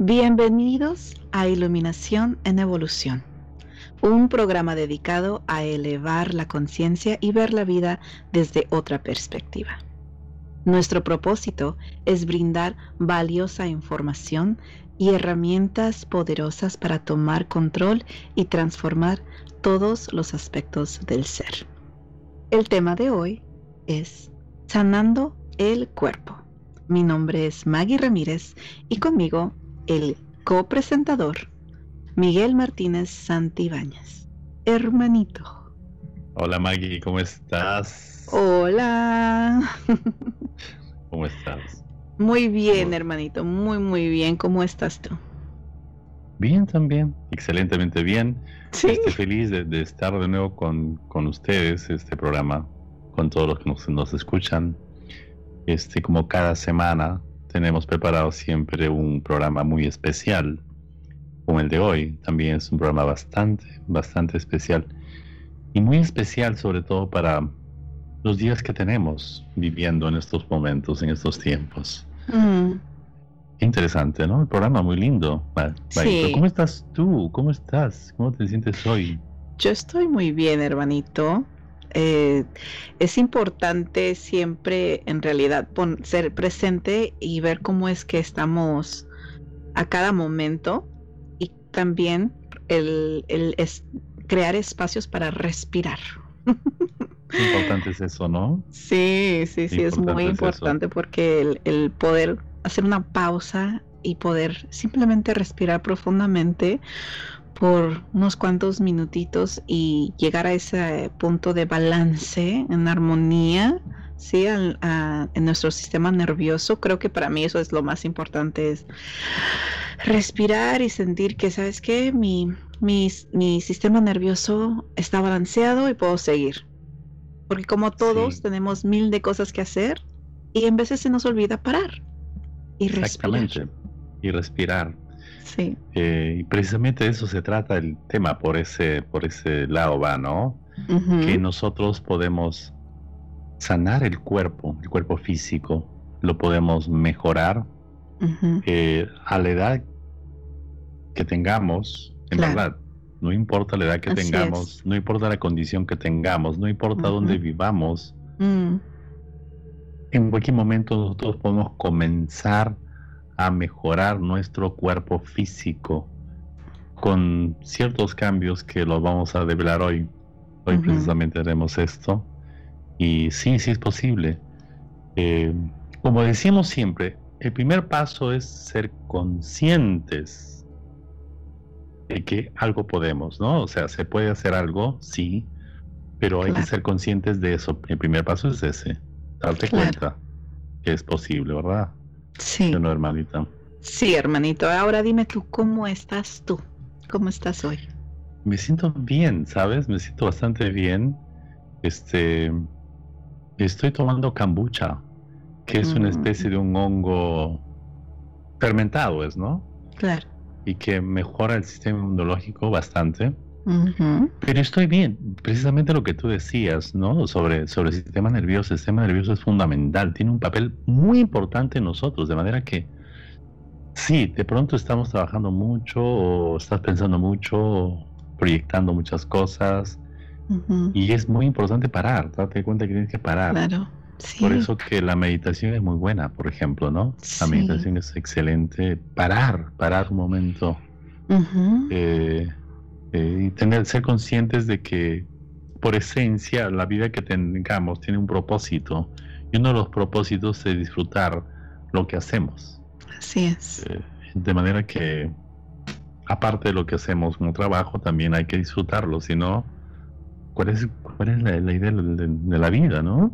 Bienvenidos a Iluminación en Evolución, un programa dedicado a elevar la conciencia y ver la vida desde otra perspectiva. Nuestro propósito es brindar valiosa información y herramientas poderosas para tomar control y transformar todos los aspectos del ser. El tema de hoy es sanando el cuerpo. Mi nombre es Maggie Ramírez y conmigo el copresentador Miguel Martínez Santibáñez. Hermanito. Hola Maggie, ¿cómo estás? Hola. ¿Cómo estás? Muy bien, hermanito, muy, muy bien. ¿Cómo estás tú? Bien también, excelentemente bien. Sí. Estoy feliz de, estar de nuevo con, con, ustedes, este programa, con todos los que nos, nos escuchan. Este, como cada semana, tenemos preparado siempre un programa muy especial, como el de hoy. También es un programa bastante, bastante especial. Y muy especial sobre todo para los días que tenemos viviendo en estos momentos, en estos tiempos. Mm. Interesante, ¿no? El programa muy lindo. Sí. ¿Cómo estás tú? ¿Cómo estás? ¿Cómo te sientes hoy? Yo estoy muy bien, hermanito. Eh, es importante siempre, en realidad, ser presente y ver cómo es que estamos a cada momento y también el, es crear espacios para respirar. Importante es eso, ¿no? Sí, sí, sí, es muy importante porque el poder hacer una pausa y poder simplemente respirar profundamente por unos cuantos minutitos y llegar a ese punto de balance, en armonía, ¿sí? en nuestro sistema nervioso. Creo que para mí eso es lo más importante, es respirar y sentir que, ¿sabes qué? Mi, mi, mi sistema nervioso está balanceado y puedo seguir. Porque como todos tenemos mil de cosas que hacer y en veces se nos olvida parar y respirar. Exactamente. Y respirar. Sí. Eh, y precisamente de eso se trata el tema, por ese, por ese lado va, ¿no? Que nosotros podemos sanar el cuerpo, el cuerpo físico, lo podemos mejorar eh, a la edad que tengamos, en verdad. No importa la edad que tengamos, no importa la condición que tengamos, no importa dónde vivamos. Mm. En cualquier momento nosotros podemos comenzar a mejorar nuestro cuerpo físico con ciertos cambios que los vamos a develar hoy. Hoy precisamente haremos esto. Y sí, sí es posible. Eh, como decimos siempre, el primer paso es ser conscientes de que algo podemos, ¿no? O sea, se puede hacer algo, sí, pero hay que ser conscientes de eso. El primer paso es ese, darte cuenta que es posible, ¿verdad? Sí. hermanita. Sí, hermanito. Ahora dime tú, ¿cómo estás tú? ¿Cómo estás hoy? Me siento bien, ¿sabes? Me siento bastante bien. Este, estoy tomando kombucha, que es una mm. especie de un hongo fermentado, ¿es, no? Claro. Y que mejora el sistema inmunológico bastante. Pero estoy bien, precisamente lo que tú decías, ¿no? Sobre, sobre el sistema nervioso. El sistema nervioso es fundamental, tiene un papel muy importante en nosotros, de manera que sí, de pronto estamos trabajando mucho o estás pensando mucho, proyectando muchas cosas y es muy importante parar, date cuenta que tienes que parar. Claro. Por eso que la meditación es muy buena, por ejemplo, ¿no? La meditación es excelente. Parar, parar un momento. Eh, y tener, ser conscientes de que por esencia la vida que tengamos tiene un propósito y uno de los propósitos es disfrutar lo que hacemos. Así es. Eh, de manera que aparte de lo que hacemos como trabajo también hay que disfrutarlo, si no, ¿cuál es, cuál es la, idea de, la vida, no?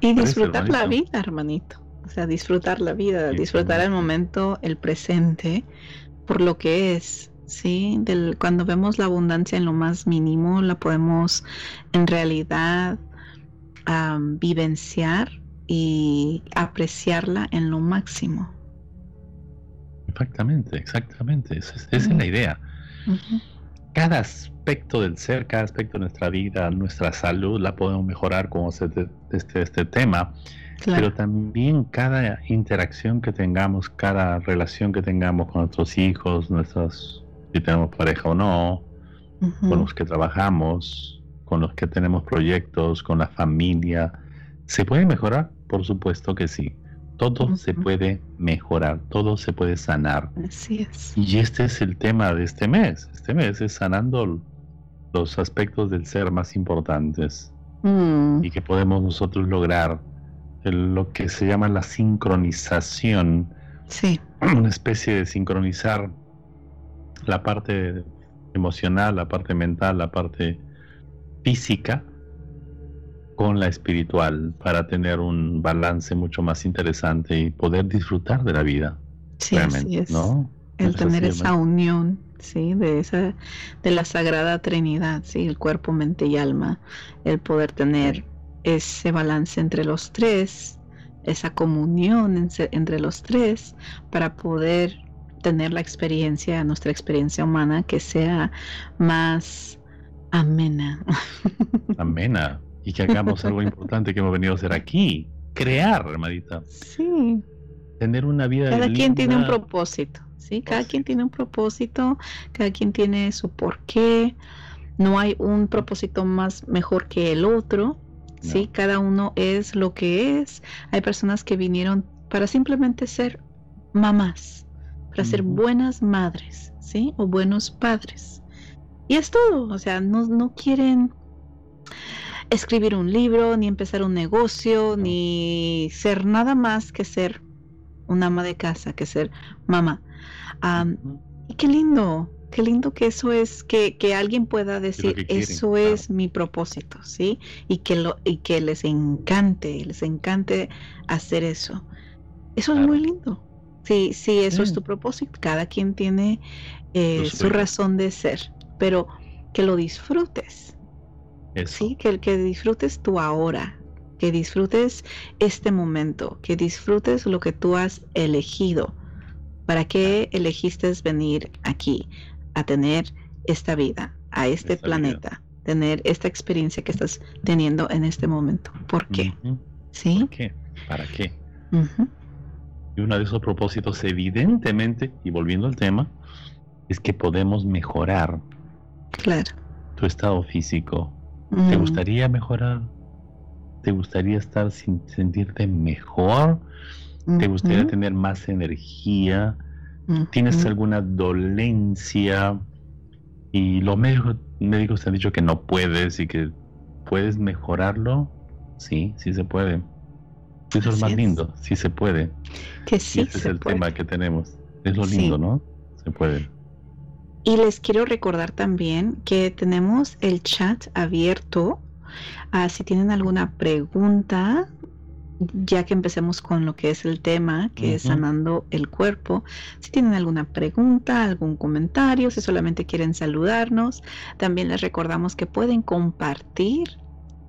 Y disfrutar la vida, hermanito. O sea, disfrutar la vida, disfrutar el momento, el presente, por lo que es, ¿sí? Del, cuando vemos la abundancia en lo más mínimo, la podemos en realidad vivenciar y apreciarla en lo máximo. Exactamente, exactamente. Esa es, la idea. Cada aspecto del ser, cada aspecto de nuestra vida, nuestra salud, la podemos mejorar con este, este, este tema. Pero también cada interacción que tengamos, cada relación que tengamos con nuestros hijos, nuestros, si tenemos pareja o no, con los que trabajamos, con los que tenemos proyectos, con la familia, ¿se puede mejorar? Por supuesto que sí. Todo se puede mejorar, todo se puede sanar. Así es. Y este es el tema de este mes. Este mes es sanando los aspectos del ser más importantes mm. y que podemos nosotros lograr lo que se llama la sincronización. Sí. Una especie de sincronizar la parte emocional, la parte mental, la parte física con la espiritual para tener un balance mucho más interesante y poder disfrutar de la vida. Sí, así es. ¿no? El tener esa unión, sí, de esa de la sagrada Trinidad, sí, el cuerpo, mente y alma, el poder tener ese balance entre los tres, esa comunión entre los tres para poder tener la experiencia, nuestra experiencia humana que sea más amena. Amena. Y que hagamos algo importante que hemos venido a hacer aquí. Crear, hermanita. Sí. Tener una vida. Cada quien tiene un propósito. Sí, cada quien tiene un propósito, cada quien tiene su porqué. No hay un propósito más mejor que el otro. Sí, cada uno es lo que es. Hay personas que vinieron para simplemente ser mamás para ser buenas madres, ¿sí? O buenos padres. Y es todo, o sea, no, quieren escribir un libro, ni empezar un negocio, ni ser nada más que ser una ama de casa, que ser mamá. y qué lindo, qué lindo que eso es, que, que alguien pueda decir, eso es mi propósito, ¿sí? Y que, lo, y que les encante, les encante hacer eso. Eso es muy lindo. Sí, sí, eso es tu propósito. Cada quien tiene eh, su razón de ser, pero que lo disfrutes. Sí, que, que disfrutes tu ahora, que disfrutes este momento, que disfrutes lo que tú has elegido. ¿Para qué elegiste venir aquí a tener esta vida, a este planeta, tener esta experiencia que estás teniendo en este momento? ¿Por qué? ¿Sí? ¿Por qué? ¿Para qué? Y uno de esos propósitos, evidentemente, y volviendo al tema, es que podemos mejorar claro. tu estado físico. ¿Te gustaría mejorar? ¿Te gustaría estar sin sentirte mejor? ¿Te gustaría tener más energía? ¿Tienes alguna dolencia? Y los médicos, médicos te han dicho que no puedes y que puedes mejorarlo. Sí, sí se puede. Eso es más lindo, sí se puede. Que sí. ese es el tema que tenemos. Es lo lindo, ¿no? Se puede. Y les quiero recordar también que tenemos el chat abierto. Ah, si tienen alguna pregunta, ya que empecemos con lo que es el tema, que es sanando el cuerpo. Si tienen alguna pregunta, algún comentario, si solamente quieren saludarnos, también les recordamos que pueden compartir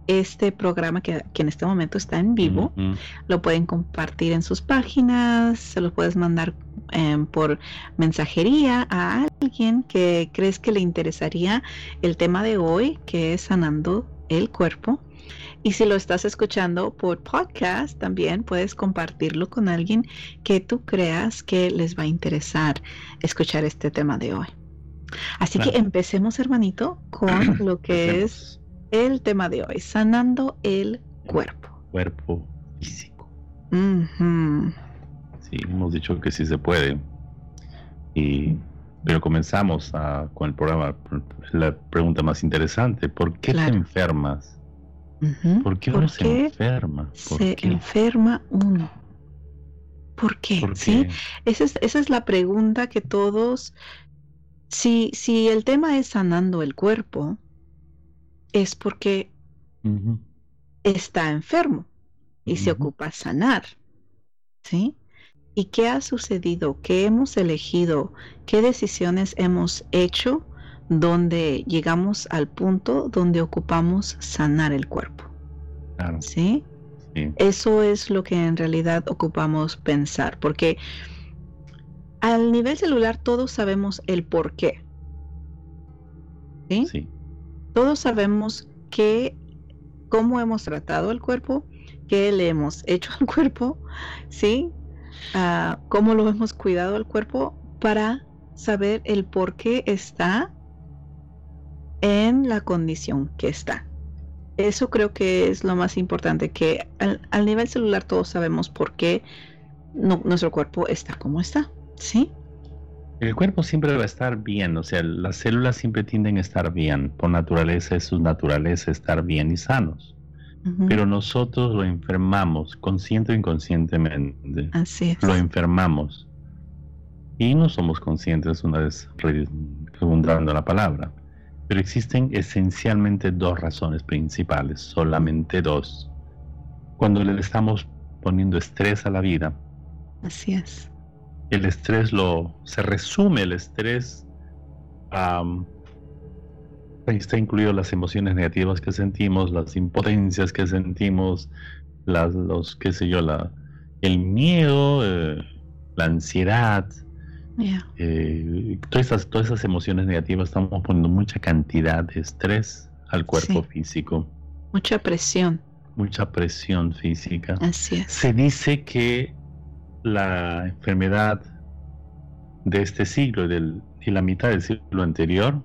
este programa que, en este momento está en vivo. Lo pueden compartir en sus páginas, se lo puedes mandar em, por mensajería a alguien que crees que le interesaría el tema de hoy, que es sanando el cuerpo. Y si lo estás escuchando por podcast, también puedes compartirlo con alguien que tú creas que les va a interesar escuchar este tema de hoy. Así que empecemos, hermanito, con lo que es el tema de hoy, sanando el cuerpo. Cuerpo físico. Sí, hemos dicho que sí se puede. Y, pero comenzamos con el programa, la pregunta más interesante, ¿por qué te enfermas? ¿Por qué uno se enferma? se enferma uno. ¿Por qué? ¿Sí? Esa, es, esa es la pregunta que todos, si, si el tema es sanando el cuerpo, es porque está enfermo y se ocupa sanar. ¿Sí? ¿Y qué ha sucedido? ¿Qué hemos elegido? ¿Qué decisiones hemos hecho donde llegamos al punto donde ocupamos sanar el cuerpo? ¿Sí? Eso es lo que en realidad ocupamos pensar, porque al nivel celular todos sabemos el por qué. ¿Sí? sí. Todos sabemos que cómo hemos tratado el cuerpo, qué le hemos hecho al cuerpo, ¿sí? Ah, cómo lo hemos cuidado al cuerpo para saber el por qué está en la condición que está. Eso creo que es lo más importante, que al, nivel celular todos sabemos por qué nuestro cuerpo está como está, ¿sí? El cuerpo siempre va a estar bien, o sea, las células siempre tienden a estar bien, por naturaleza es su naturaleza estar bien y sanos. Pero nosotros lo enfermamos, consciente o inconscientemente. Así es. Lo enfermamos. Y no somos conscientes, una vez redundando la palabra. Pero existen esencialmente dos razones principales, solamente dos. Cuando le estamos poniendo estrés a la vida. Así es. El estrés lo se resume el estrés um, está incluido las emociones negativas que sentimos, las impotencias que sentimos, las, los qué sé yo, la, el miedo, eh, la ansiedad, eh, todas, esas, todas esas emociones negativas estamos poniendo mucha cantidad de estrés al cuerpo físico. Mucha presión. Mucha presión física. Así es. Se dice que la enfermedad de este siglo y, y la mitad del siglo anterior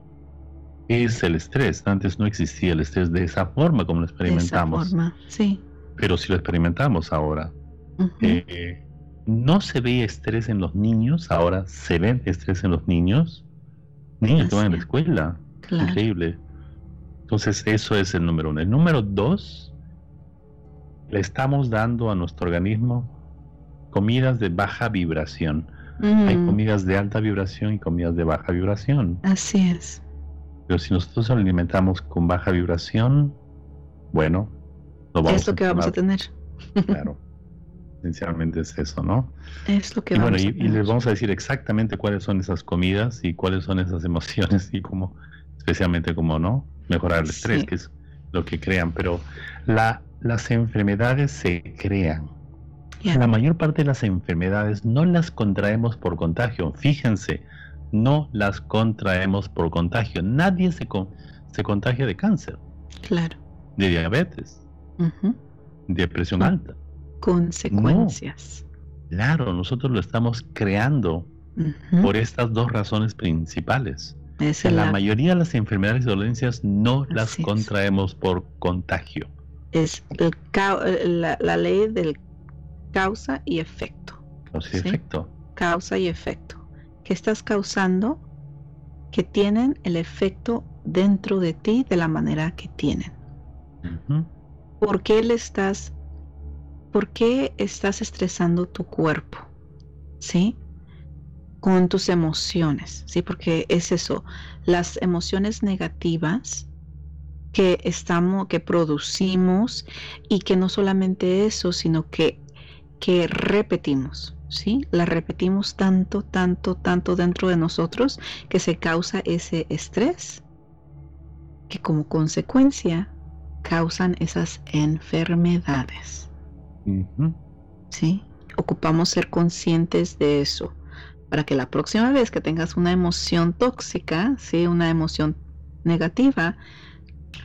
es el estrés. Antes no existía el estrés de esa forma como lo experimentamos. De esa forma, sí. Pero si lo experimentamos ahora, no se ve estrés en los niños, ahora se ve estrés en los niños. Niños que van a la escuela. Increíble. Entonces, eso es el número uno. El número dos, le estamos dando a nuestro organismo comidas de baja vibración. Hay comidas de alta vibración y comidas de baja vibración. Así es. Pero si nosotros alimentamos con baja vibración, bueno, lo vamos es lo que vamos a tener. Claro esencialmente es eso, ¿no? Es lo que y bueno, y, les vamos a decir exactamente cuáles son esas comidas y cuáles son esas emociones y cómo, especialmente cómo no, mejorar el estrés, que es lo que crean. Pero la, las enfermedades se crean. La mayor parte de las enfermedades no las contraemos por contagio. Fíjense, no las contraemos por contagio. Nadie se, se contagia de cáncer. Claro. De diabetes. De presión alta consecuencias. claro, nosotros lo estamos creando por estas dos razones principales. la... mayoría de las enfermedades y dolencias no las contraemos por contagio. Es el la, ley del causa y efecto. Causa y efecto. Causa y efecto. ¿Qué estás causando? Que tienen el efecto dentro de ti de la manera que tienen. ¿Por qué le estás ¿por qué estás estresando tu cuerpo? ¿Sí? Con tus emociones, ¿sí? Porque es eso, las emociones negativas que estamos, que producimos y que no solamente eso, sino que, que repetimos, ¿sí? Las repetimos tanto, tanto, tanto dentro de nosotros que se causa ese estrés que como consecuencia causan esas enfermedades. Sí, ocupamos ser conscientes de eso para que la próxima vez que tengas una emoción tóxica, ¿sí? una emoción negativa,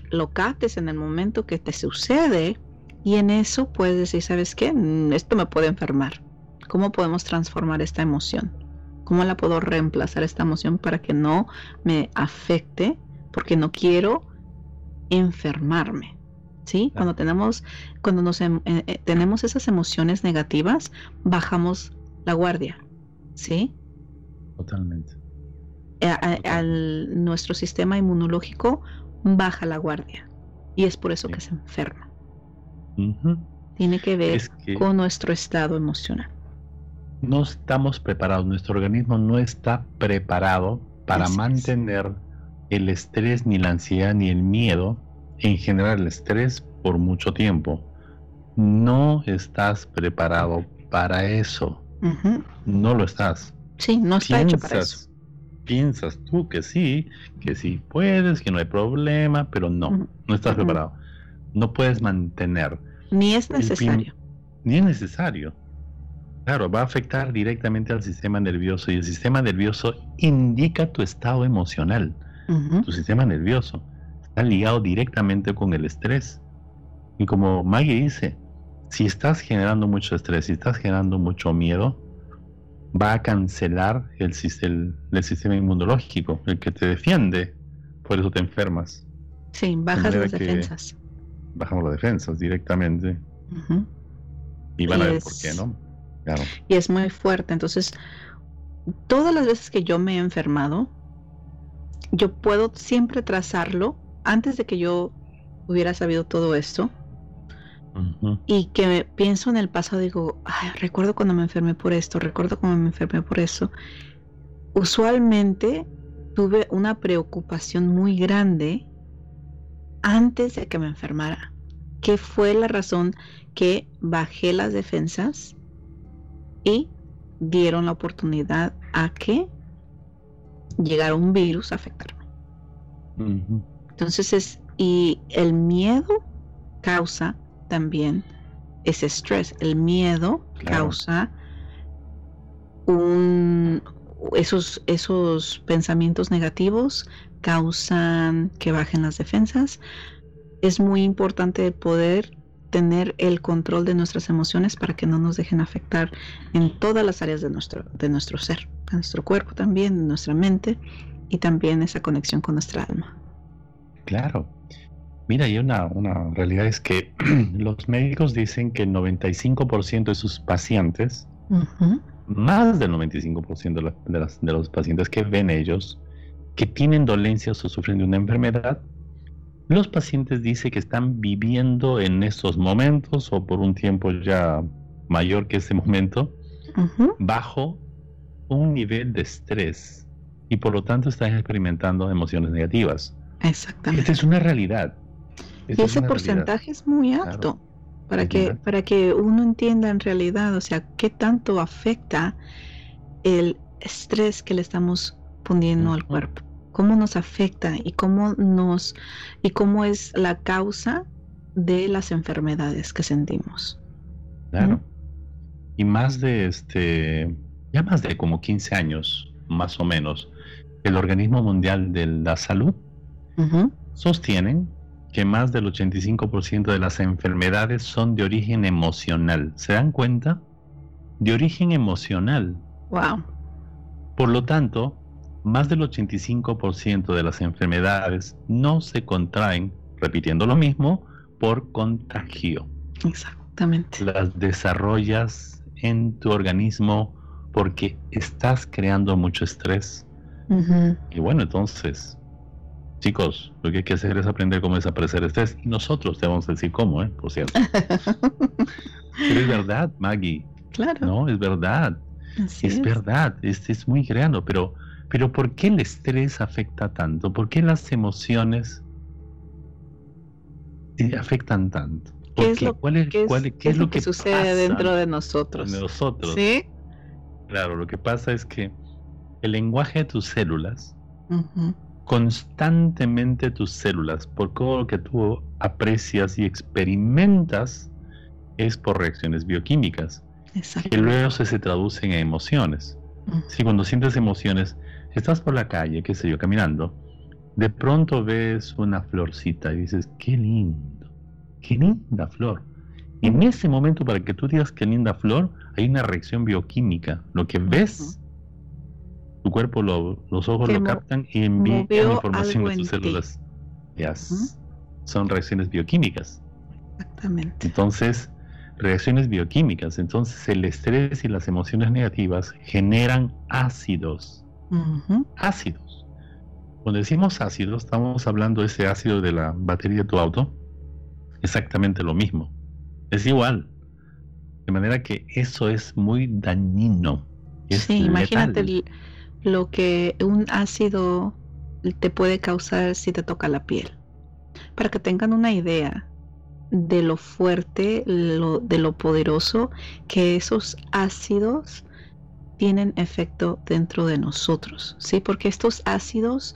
lo captes en el momento que te sucede y en eso puedes decir, ¿sabes qué? Mm, esto me puede enfermar. ¿Cómo podemos transformar esta emoción? ¿Cómo la puedo reemplazar esta emoción para que no me afecte? Porque no quiero enfermarme. ¿sí? Cuando tenemos, cuando nos em, eh, eh, tenemos esas emociones negativas, bajamos la guardia, ¿sí? Totalmente. Al, nuestro sistema inmunológico baja la guardia y es por eso que se enferma. Tiene que ver con nuestro estado emocional. No estamos preparados, nuestro organismo no está preparado para mantener el estrés, ni la ansiedad, ni el miedo en general el estrés por mucho tiempo. No estás preparado para eso. No lo estás. Sí, no está hecho para eso. Piensas tú que sí, que sí puedes, que no hay problema, pero no, no estás preparado. No puedes mantener. Ni es necesario. Ni es necesario. Claro, va a afectar directamente al sistema nervioso y el sistema nervioso indica tu estado emocional, tu sistema nervioso ligado directamente con el estrés. Y como Maggie dice, si estás generando mucho estrés, si estás generando mucho miedo, va a cancelar el, el, sistema inmunológico, el que te defiende, por eso te enfermas. Sí, bajas las defensas. Bajamos las defensas directamente. Y van a ver por qué, ¿no? Claro. Y es muy fuerte. Entonces, todas las veces que yo me he enfermado, yo puedo siempre trazarlo antes de que yo hubiera sabido todo esto. Y que pienso en el pasado, digo, recuerdo cuando me enfermé por esto, recuerdo cuando me enfermé por eso. Usualmente tuve una preocupación muy grande antes de que me enfermara, que fue la razón que bajé las defensas y dieron la oportunidad a que llegara un virus a afectarme. Entonces es, y el miedo causa también ese estrés. El miedo causa un, esos, esos pensamientos negativos causan que bajen las defensas. Es muy importante poder tener el control de nuestras emociones para que no nos dejen afectar en todas las áreas de nuestro, de nuestro ser, de nuestro cuerpo también, de nuestra mente y también esa conexión con nuestra alma. Claro. Mira, y una, una realidad es que los médicos dicen que el 95% de sus pacientes, más del 95% de, de, de los pacientes que ven ellos, que tienen dolencias o sufren de una enfermedad, los pacientes dicen que están viviendo en estos momentos o por un tiempo ya mayor que ese momento bajo un nivel de estrés y por lo tanto están experimentando emociones negativas. Exactamente. Esta es una realidad. y ese porcentaje es muy alto para que para que uno entienda en realidad, o sea, qué tanto afecta el estrés que le estamos poniendo al cuerpo cómo nos afecta y cómo nos y cómo es la causa de las enfermedades que sentimos. Claro. Y más de este, ya más de como 15 años, más o menos, el Organismo Mundial de la Salud sostienen que más del 85% de las enfermedades son de origen emocional. ¿Se dan cuenta? De origen emocional. Wow. Por lo tanto, más del 85% de las enfermedades no se contraen, repitiendo lo mismo, por contagio. Exactamente. Las desarrollas en tu organismo porque estás creando mucho estrés. Y bueno, entonces, chicos, lo que hay que hacer es aprender cómo desaparecer estrés. Y nosotros te vamos a decir cómo, ¿eh? Por cierto. Pero es verdad, Maggie. Claro. No, es verdad. es, verdad. Este es muy creando, pero pero ¿por qué el estrés afecta tanto? ¿Por qué las emociones afectan tanto? ¿Qué es lo, ¿cuál es, es, lo que, sucede dentro de nosotros? De nosotros. ¿Sí? Claro, lo que pasa es que el lenguaje de tus células, constantemente tus células, por todo lo que tú aprecias y experimentas, es por reacciones bioquímicas, que luego se, se traducen en emociones. Si cuando sientes emociones, Estás por la calle, qué sé yo, caminando. De pronto ves una florcita y dices, qué lindo, qué linda flor. Y en ese momento, para que tú digas qué linda flor, hay una reacción bioquímica. Lo que ves, tu cuerpo, los ojos lo captan y envían información a tus células. Son reacciones bioquímicas. Exactamente. Entonces, reacciones bioquímicas. Entonces, el estrés y las emociones negativas generan ácidos ácidos. Cuando decimos ácidos, estamos hablando de ese ácido de la batería de tu auto. Exactamente lo mismo. Es igual. De manera que eso es muy dañino. sí, imagínate lo que un ácido te puede causar si te toca la piel. Para que tengan una idea de lo fuerte, de lo poderoso que esos ácidos tienen efecto dentro de nosotros, ¿sí? Porque estos ácidos,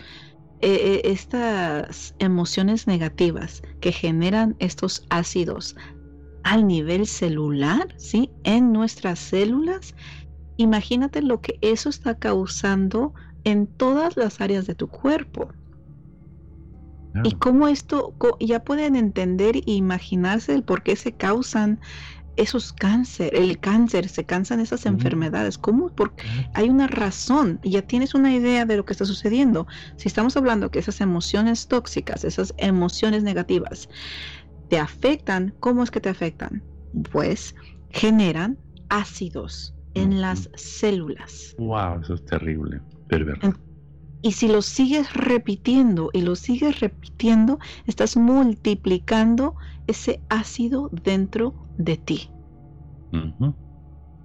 eh, eh, estas emociones negativas que generan estos ácidos al nivel celular, ¿sí? En nuestras células, imagínate lo que eso está causando en todas las áreas de tu cuerpo. Y cómo esto, ya pueden entender e imaginarse el por qué se causan esos cáncer, el cáncer, se cansan esas enfermedades. ¿Cómo? Porque hay una razón ya tienes una idea de lo que está sucediendo. Si estamos hablando que esas emociones tóxicas, esas emociones negativas, te afectan, ¿cómo es que te afectan? Pues generan ácidos en las células. Wow, eso es terrible, Y si lo sigues repitiendo y lo sigues repitiendo, estás multiplicando ese ácido dentro de ti.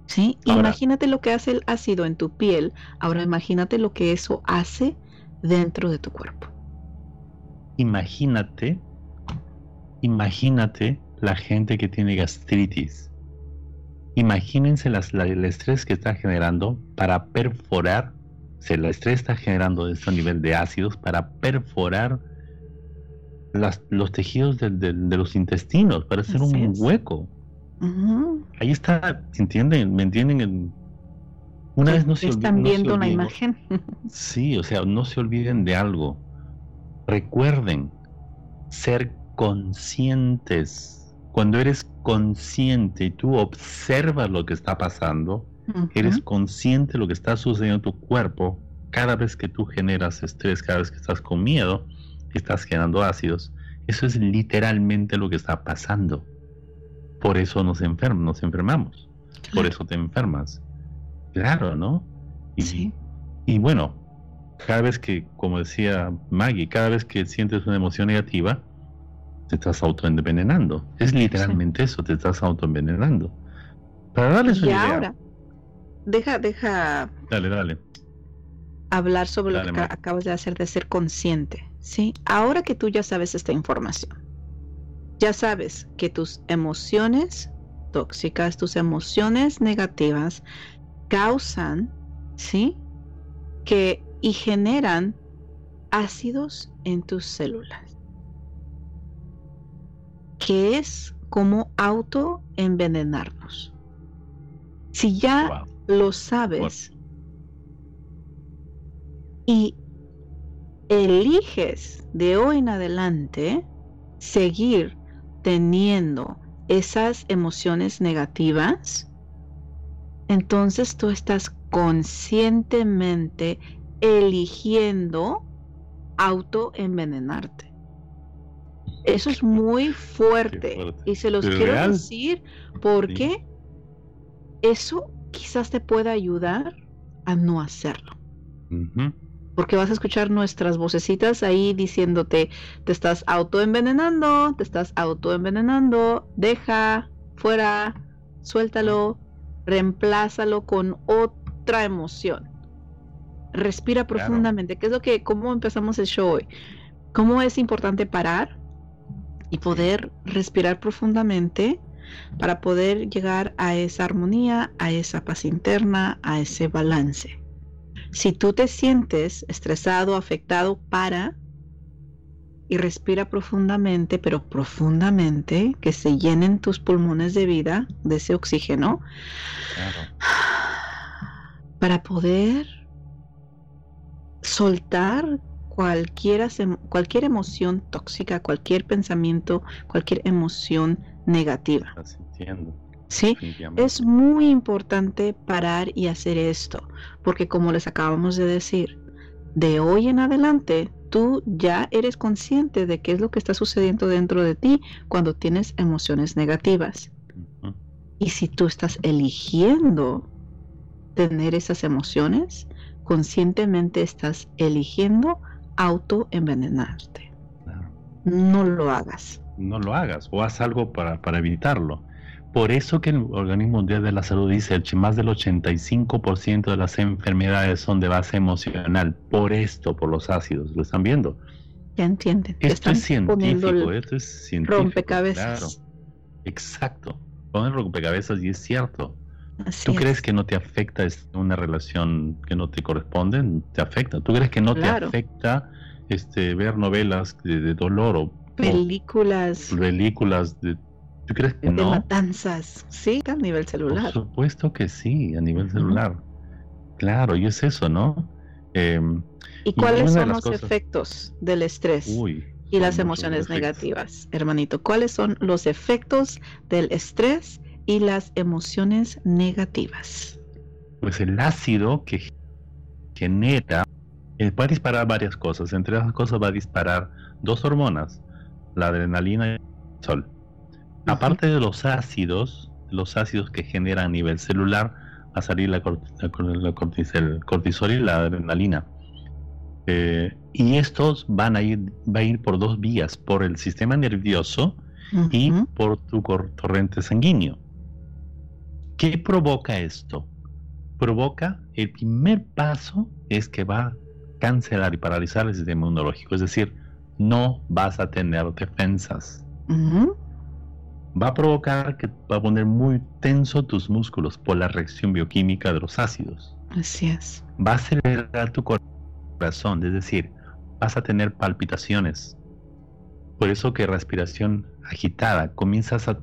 ¿Sí? imagínate lo que hace el ácido en tu piel, ahora imagínate lo que eso hace dentro de tu cuerpo. Imagínate, imagínate la gente que tiene gastritis. Imagínense el estrés que está generando para perforar, o el estrés está generando este nivel de ácidos para perforar los tejidos de, los intestinos, para hacer un hueco. Ahí está, ¿entienden? ¿Me entienden? Una vez no se Están viendo una imagen. sí, o sea, no se olviden de algo. Recuerden ser conscientes. Cuando eres consciente y tú observas lo que está pasando, eres consciente de lo que está sucediendo en tu cuerpo, cada vez que tú generas estrés, cada vez que estás con miedo, estás generando ácidos, eso es literalmente lo que está pasando. Por eso nos, enfermamos, nos enfermamos. Por eso te enfermas. Claro, ¿no? Y, sí. y bueno, cada vez que, como decía Maggie, cada vez que sientes una emoción negativa, te estás autoenvenenando. Es literalmente eso, te estás autoenvenenando. Para darles una y ahora, deja, deja. Dale, dale. Hablar sobre lo que acabas de hacer de ser consciente. ¿Sí? Ahora que tú ya sabes esta información, ya sabes que tus emociones tóxicas, tus emociones negativas causan, ¿sí? Que y generan ácidos en tus células. Que es como autoenvenenarnos. Si ya lo sabes y eliges de hoy en adelante seguir teniendo esas emociones negativas, entonces tú estás conscientemente eligiendo autoenvenenarte. Eso es muy fuerte, y se los quiero decir porque eso quizás te pueda ayudar a no hacerlo porque vas a escuchar nuestras vocecitas ahí diciéndote, te estás autoenvenenando, te estás autoenvenenando, deja, fuera, suéltalo, reemplázalo con otra emoción. Respira profundamente, ¿Qué es lo que, cómo empezamos el show hoy, cómo es importante parar y poder respirar profundamente para poder llegar a esa armonía, a esa paz interna, a ese balance. Si tú te sientes estresado, afectado, para y respira profundamente, pero profundamente, que se llenen tus pulmones de vida, de ese oxígeno, para poder soltar cualquier, cualquier emoción tóxica, cualquier pensamiento, cualquier emoción negativa. Sí, es muy importante parar y hacer esto, porque como les acabamos de decir, de hoy en adelante tú ya eres consciente de qué es lo que está sucediendo dentro de ti cuando tienes emociones negativas. Y si tú estás eligiendo tener esas emociones, conscientemente estás eligiendo autoenvenenarte. No lo hagas. No lo hagas o haz algo para, para evitarlo. Por eso que el Organismo Mundial de la Salud dice que más del 85% de las enfermedades son de base emocional. Por esto, por los ácidos. ¿Lo están viendo? Ya entienden. Esto es científico, esto es científico. Rompecabezas. Claro. Exacto. Ponen rompecabezas y es cierto. ¿Tú crees que no te afecta una relación que no te corresponde? Te afecta. ¿Tú crees que no te afecta este ver novelas de, dolor o películas películas de ¿Tú crees que de matanzas, sí, a nivel celular. Por supuesto que sí, a nivel celular. Claro, y es eso, ¿no? Em, ¿Y cuáles son los efectos del estrés y las emociones negativas, hermanito? ¿Cuáles son los efectos del estrés y las emociones negativas. Pues el ácido que genera eh, a disparar varias cosas. Entre esas cosas va a disparar dos hormonas, la adrenalina y el sol. Aparte de los ácidos, los ácidos que generan a nivel celular, a salir la, el cortisol y la adrenalina. Eh, y estos van a ir, va a ir por dos vías, por el sistema nervioso y por tu torrente sanguíneo. ¿Qué provoca esto? Provoca, el primer paso es que va a cancelar y paralizar el sistema inmunológico, es decir, no vas a tener defensas. Va a provocar que va a poner muy tenso tus músculos por la reacción bioquímica de los ácidos. Así es. Va a acelerar tu corazón, es decir, vas a tener palpitaciones. Por eso que respiración agitada, comienzas a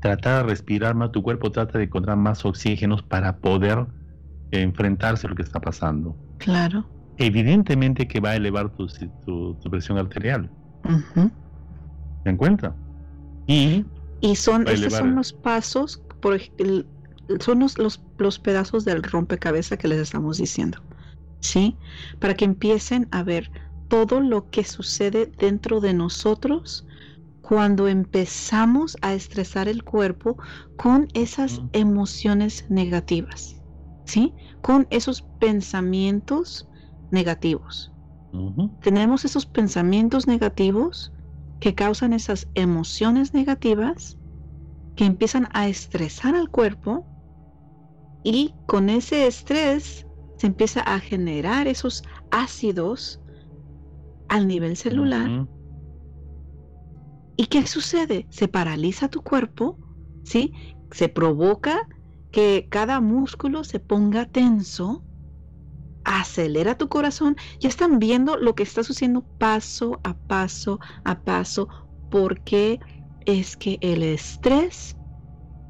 tratar de respirar más, tu cuerpo trata de encontrar más oxígenos para poder enfrentarse a lo que está pasando. Claro. Evidentemente que va a elevar tu, presión arterial. ¿Se encuentra? Y, y son, estos son los pasos, por, son los, los, los pedazos del rompecabezas que les estamos diciendo. ¿Sí? Para que empiecen a ver todo lo que sucede dentro de nosotros cuando empezamos a estresar el cuerpo con esas emociones negativas, ¿sí? Con esos pensamientos negativos. Tenemos esos pensamientos negativos que causan esas emociones negativas que empiezan a estresar al cuerpo y con ese estrés se empieza a generar esos ácidos al nivel celular. ¿Y qué sucede? Se paraliza tu cuerpo, ¿sí? Se provoca que cada músculo se ponga tenso, acelera tu corazón. Ya están viendo lo que está sucediendo paso a paso a paso, porque es que el estrés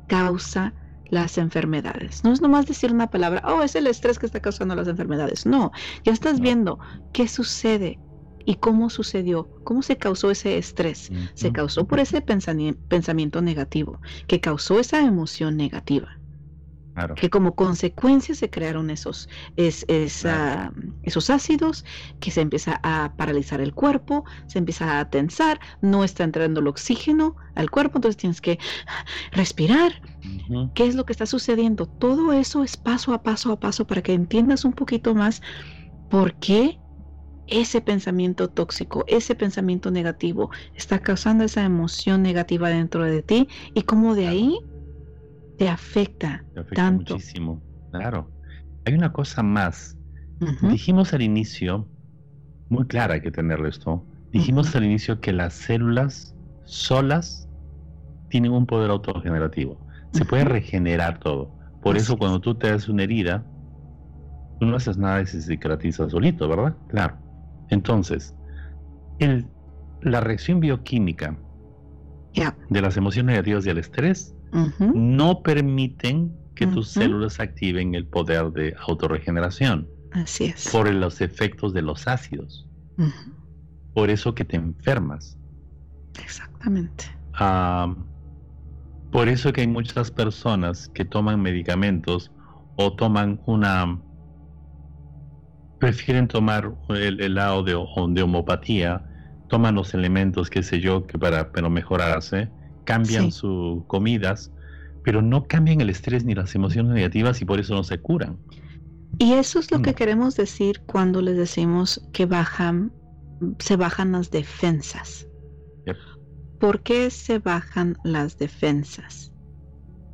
causa las enfermedades. No es nomás decir una palabra, oh, es el estrés que está causando las enfermedades. No, ya estás viendo qué sucede ¿Y cómo sucedió? ¿Cómo se causó ese estrés? Se causó por ese pensamiento negativo, que causó esa emoción negativa. Que como consecuencia se crearon esos, esos ácidos, que se empieza a paralizar el cuerpo, se empieza a tensar, no está entrando el oxígeno al cuerpo, entonces tienes que respirar. ¿Qué es lo que está sucediendo? Todo eso es paso a paso a paso para que entiendas un poquito más por qué ese pensamiento tóxico, ese pensamiento negativo está causando esa emoción negativa dentro de ti y cómo de ahí te afecta, tanto. muchísimo. Claro. Hay una cosa más. Dijimos al inicio, muy clara hay que tenerlo esto. Dijimos al inicio que las células solas tienen un poder autogenerativo. Se puede regenerar todo. Por eso cuando tú te das una herida, tú no haces nada y se cicatriza solito, ¿verdad? Claro. Entonces, la reacción bioquímica de las emociones negativas y el estrés no permiten que tus células activen el poder de autorregeneración. Así es. Por los efectos de los ácidos. Por eso que te enfermas. Exactamente. por eso que hay muchas personas que toman medicamentos o toman una prefieren tomar el, lado de, de, homopatía, toman los elementos, qué sé yo, que para, pero mejorarse, cambian sus comidas, pero no cambian el estrés ni las emociones negativas y por eso no se curan. Y eso es lo que mm. queremos decir cuando les decimos que bajan, se bajan las defensas. ¿Por qué se bajan las defensas?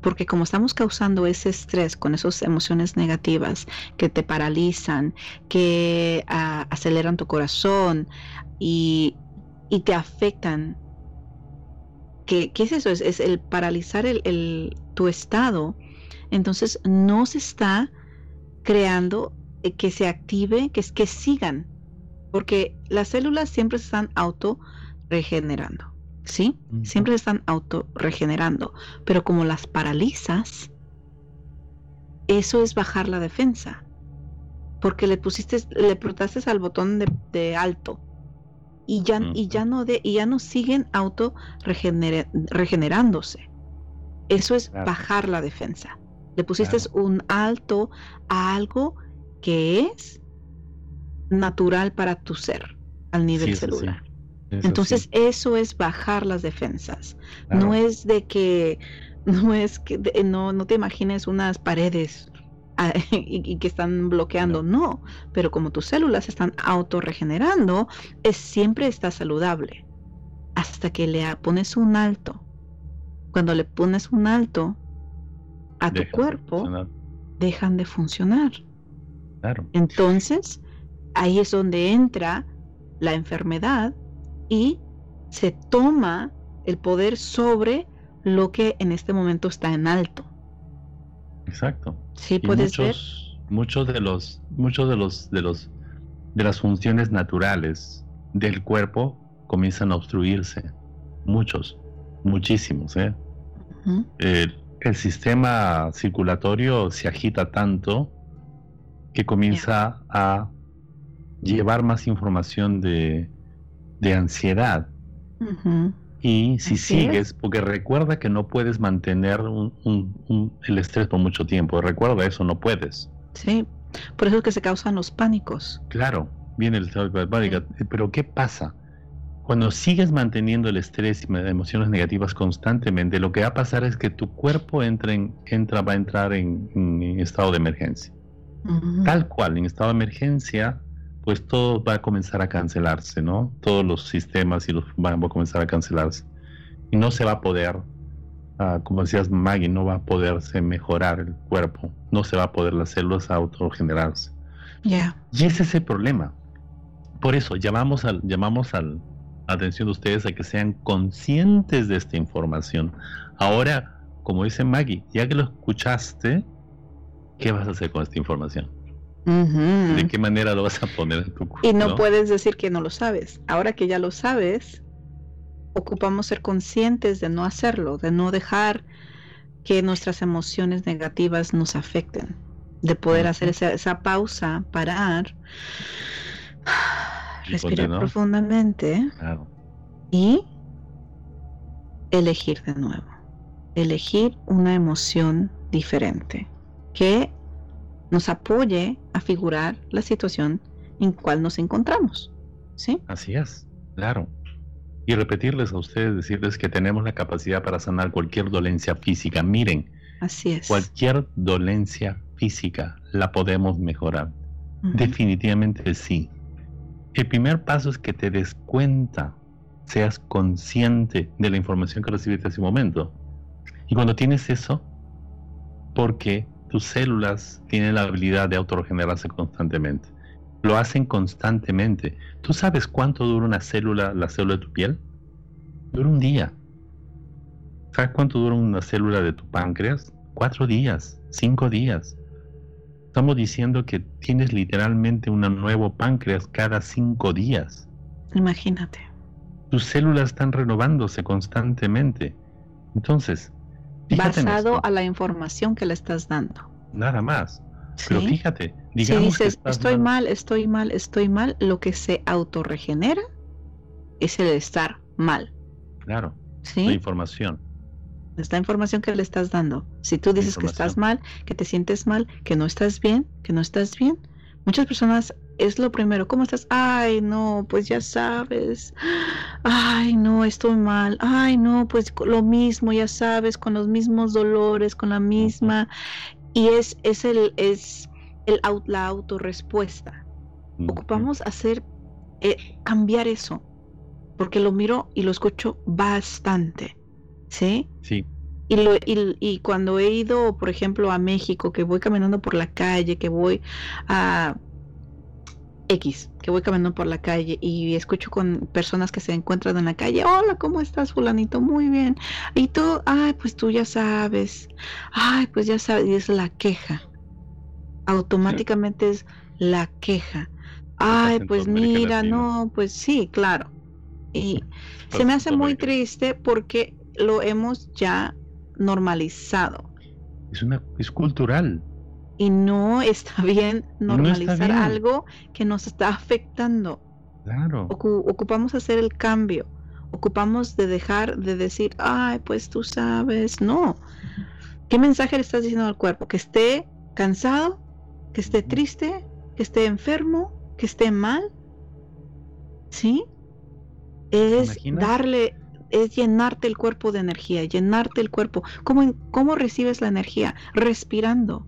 porque como estamos causando ese estrés con esas emociones negativas que te paralizan, que ah, aceleran tu corazón y, te afectan, ¿qué, es eso? Es, el paralizar el, tu estado. Entonces no se está creando eh, que se active, que, que sigan, porque las células siempre se están auto regenerando. ¿sí? Siempre se están autorregenerando, pero como las paralizas, eso es bajar la defensa, porque le pusiste, le apretaste al botón de, alto y ya, y ya no de, y ya no siguen auto regenerándose. Eso es bajar la defensa. Le pusiste un alto a algo que es natural para tu ser al nivel celular. Entonces eso es bajar las defensas. No es de que no es que no, no te imagines unas paredes ah, y, que están bloqueando, no. Pero como tus células están autorregenerando, es siempre está saludable hasta que le pones un alto. Cuando le pones un alto, a tu cuerpo, dejan de funcionar. Entonces, ahí es donde entra la enfermedad y se toma el poder sobre lo que en este momento está en alto. Exacto. Sí, puedes muchos, Muchos de los, muchos de los, de los, de las funciones naturales del cuerpo comienzan a obstruirse. Muchos, muchísimos, ¿eh? el sistema circulatorio se agita tanto que comienza a llevar más información de, ansiedad. Y si sigues, porque recuerda que no puedes mantener el estrés por mucho tiempo, recuerda eso, no puedes. Sí, por eso es que se causan los pánicos. Claro, viene el estado de pánico, pero ¿qué pasa? Cuando sigues manteniendo el estrés y emociones negativas constantemente, lo que va a pasar es que tu cuerpo entra, entra va a entrar en, estado de emergencia. Tal cual, en estado de emergencia, pues todo va a comenzar a cancelarse, ¿no? Todos los sistemas y los van a comenzar a cancelarse. Y no se va a poder, ah, como decías Maggie, no va a poderse mejorar el cuerpo, no se va a poder las células autogenerarse. Ya. Y ese es el problema. Por eso llamamos al, llamamos al, atención de ustedes a que sean conscientes de esta información. Ahora, como dice Maggie, ya que lo escuchaste, ¿qué vas a hacer con esta información? ¿De qué manera lo vas a poner en tu cuerpo? Y no, puedes decir que no lo sabes. Ahora que ya lo sabes, ocupamos ser conscientes de no hacerlo, de no dejar que nuestras emociones negativas nos afecten, de poder hacer esa, esa pausa, parar respirar profundamente y elegir de nuevo. Elegir una emoción diferente que nos apoye a figurar la situación en cual nos encontramos. ¿Sí? Así es, claro. Y repetirles a ustedes, decirles que tenemos la capacidad para sanar cualquier dolencia física. Miren, Así es. cualquier dolencia física la podemos mejorar. Definitivamente sí. El primer paso es que te des cuenta, seas consciente de la información que recibiste ese momento. Y cuando tienes eso, porque tus células tienen la habilidad de autorregenerarse constantemente. Lo hacen constantemente. ¿Tú sabes cuánto dura una célula, la célula de tu piel? Dura un día. ¿Sabes cuánto dura una célula de tu páncreas? Cuatro días, cinco días. Estamos diciendo que tienes literalmente un nuevo páncreas cada cinco días. Imagínate. Tus células están renovándose constantemente. Entonces, basado a la información que le estás dando. Nada más. Pero fíjate, digamos si dices, estoy mal. estoy mal, estoy mal, lo que se autorregenera es el estar mal. Claro. ¿Sí? La información esta información que le estás dando. Si tú dices que estás mal, que te sientes mal, que no estás bien, que no estás bien, muchas personas es lo primero. ¿Cómo estás? Ay, no, pues ya sabes. Ay, no, estoy mal. Ay, no, pues lo mismo, ya sabes, con los mismos dolores, con la misma. Y es, es el, es el la autorrespuesta. Ocupamos hacer, eh, cambiar eso, porque lo miro y lo escucho bastante. ¿sí? Sí. Y, lo, y, y, cuando he ido, por ejemplo, a México, que voy caminando por la calle, que voy a X, que voy caminando por la calle y escucho con personas que se encuentran en la calle, hola, ¿cómo estás, fulanito? Muy bien. Y tú, ay, pues tú ya sabes, ay, pues ya sabes, y es la queja. Automáticamente es la queja. Ay, pues mira, no, pues sí, claro. Y se me hace muy triste porque lo hemos ya normalizado. Es una es cultural. Y no está bien normalizar algo que nos está afectando. Claro. ocupamos hacer el cambio. ocupamos de dejar de decir, ay, pues tú sabes, no. ¿Qué mensaje le estás diciendo al cuerpo? Que esté cansado, que esté triste, que esté enfermo, que esté mal. ¿Sí? Es darle, es llenarte el cuerpo de energía, llenarte el cuerpo. ¿Cómo, cómo recibes la energía? Respirando.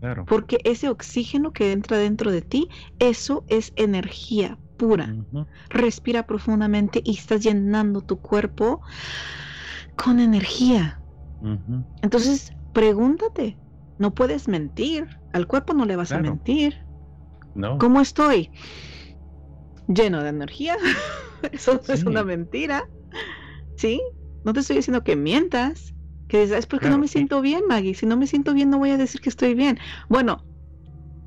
Claro. Porque ese oxígeno que entra dentro de ti, eso es energía pura. Respira profundamente y estás llenando tu cuerpo con energía. Entonces, pregúntate, no puedes mentir, al cuerpo no le vas a mentir. No. ¿Cómo estoy? Lleno de energía. Eso no es una mentira. ¿Sí? No te estoy diciendo que mientas. Que es porque no me siento bien, Maggie. Si no me siento bien, no voy a decir que estoy bien. Bueno,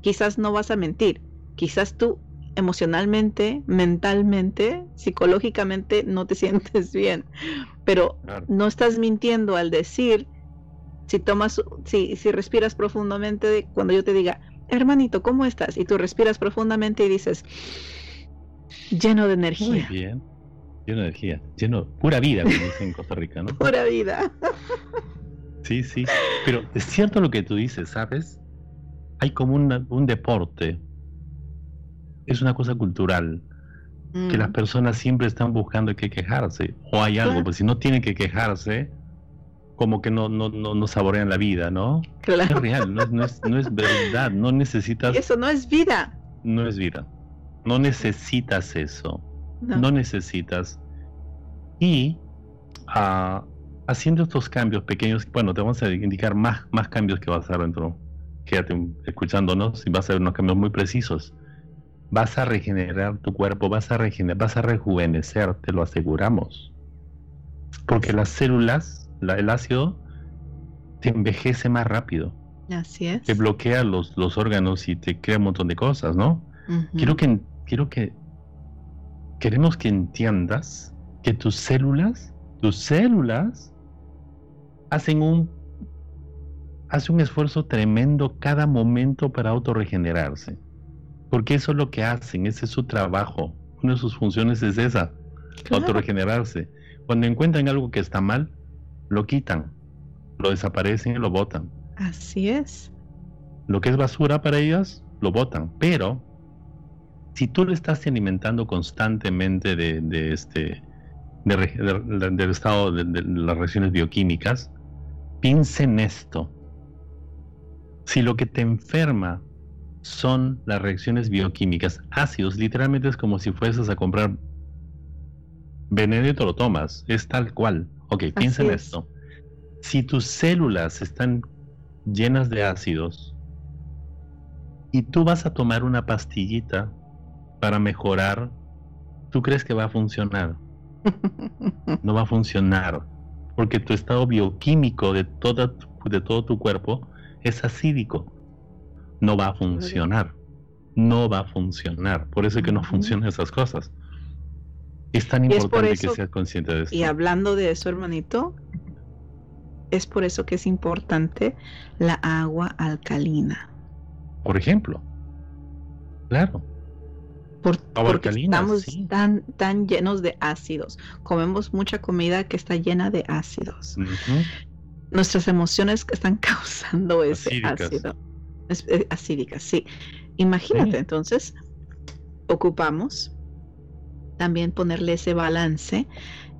quizás no vas a mentir. Quizás tú emocionalmente, mentalmente, psicológicamente no te sientes bien, pero no estás mintiendo al decir, si tomas, si, si respiras profundamente, cuando yo te diga, hermanito, ¿cómo estás? Y tú respiras profundamente y dices, lleno de energía. Muy bien, lleno de energía, lleno, pura vida, como dicen en Costa Rica, ¿no? Pura vida. Sí, sí, pero es cierto lo que tú dices, ¿sabes? Hay como un deporte es una cosa cultural. Que las mm. personas siempre están buscando que quejarse. O hay algo, pues si no tienen que quejarse, como que no, no, no, saborean la vida, ¿no? Es real, no es, no, es, verdad, no necesitas... Eso no es vida. No es vida. No necesitas eso. No, necesitas. Y ah, haciendo estos cambios pequeños, bueno, te vamos a indicar más, más cambios que vas a hacer dentro. Quédate escuchándonos y vas a ver unos cambios muy precisos vas a regenerar tu cuerpo, vas a regenerar, vas a rejuvenecer, te lo aseguramos. Porque las células, el ácido, te envejece más rápido. Así es. Te bloquea los, los órganos y te crea un montón de cosas, ¿no? Quiero que quiero que queremos que entiendas que tus células, tus células hacen un hacen un esfuerzo tremendo cada momento para autorregenerarse. Porque eso es lo que hacen, ese es su trabajo. Una de sus funciones es esa, autorregenerarse. Cuando encuentran algo que está mal, lo quitan, lo desaparecen y lo botan. Así es. Lo que es basura para ellas, lo botan. Pero si tú le estás alimentando constantemente de, este del estado de, las reacciones bioquímicas, piensa en esto. Si lo que te enferma son las reacciones bioquímicas. Ácidos, literalmente es como si fueses a comprar te lo tomas. Es tal cual. Ok, piensa en esto. Si tus células están llenas de ácidos y tú vas a tomar una pastillita para mejorar, ¿tú crees que va a funcionar? no va a funcionar. Porque tu estado bioquímico de, toda, de todo tu cuerpo es acídico no va a funcionar. No va a funcionar. Por eso es que no funcionan esas cosas. Es tan importante que seas consciente de esto. Y hablando de eso, hermanito, es por eso que es importante la agua alcalina. Por ejemplo. Claro. Por, porque estamos tan, tan llenos de ácidos. Comemos mucha comida que está llena de ácidos. Nuestras emociones están causando ese ácido. Es, acídica, sí. Imagínate, entonces, ocupamos también ponerle ese balance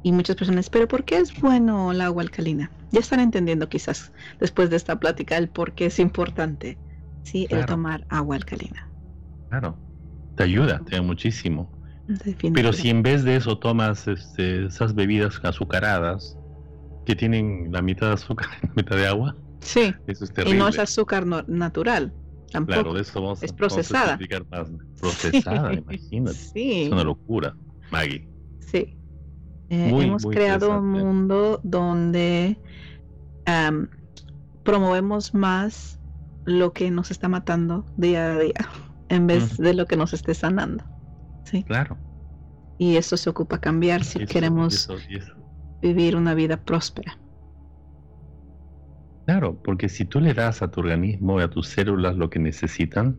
y muchas personas, pero ¿por qué es bueno el agua alcalina? Ya están entendiendo quizás después de esta plática el por qué es importante, ¿sí? El tomar agua alcalina. Claro, te ayuda, te ayuda muchísimo. Pero si en vez de eso tomas este, esas bebidas azucaradas que tienen la mitad de azúcar y la mitad de agua, Sí. Y no es azúcar natural. Tampoco. Claro, de eso vamos, es procesada. más. Procesada, imagínate. Sí. Es una locura, Maggie. Sí. Eh, hemos creado un mundo donde promovemos más lo que nos está matando día a día en vez de lo que nos esté sanando. Sí. Claro. Y eso se ocupa cambiar si queremos vivir una vida próspera. Claro, porque si tú le das a tu organismo y a tus células lo que necesitan,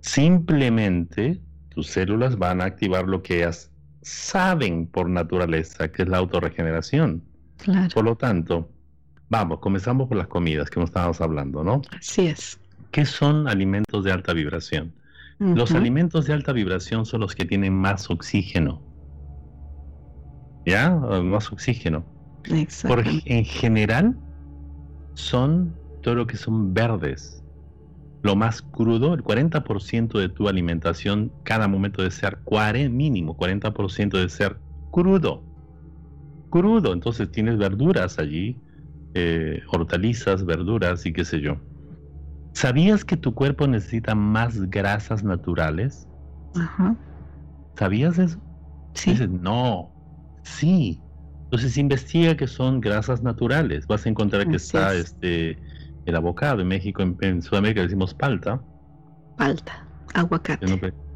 simplemente tus células van a activar lo que ellas saben por naturaleza que es la autorregeneración. Claro. Por lo tanto, vamos, comenzamos por las comidas que nos estábamos hablando, ¿no? Así es. ¿Qué son alimentos de alta vibración? Los alimentos de alta vibración son los que tienen más oxígeno. ¿Ya? Más oxígeno. Por, en general, son todo lo que son verdes. Lo más crudo, el 40% de tu alimentación cada momento debe ser mínimo 40% de ser crudo. Crudo, entonces tienes verduras allí, eh, hortalizas, verduras y qué sé yo. ¿Sabías que tu cuerpo necesita más grasas naturales? Ajá. ¿Sabías eso? Sí. no, sí. Entonces investiga que son grasas naturales. Vas a encontrar que está este el abocado en México, en, Sudamérica decimos palta. Palta, aguacate.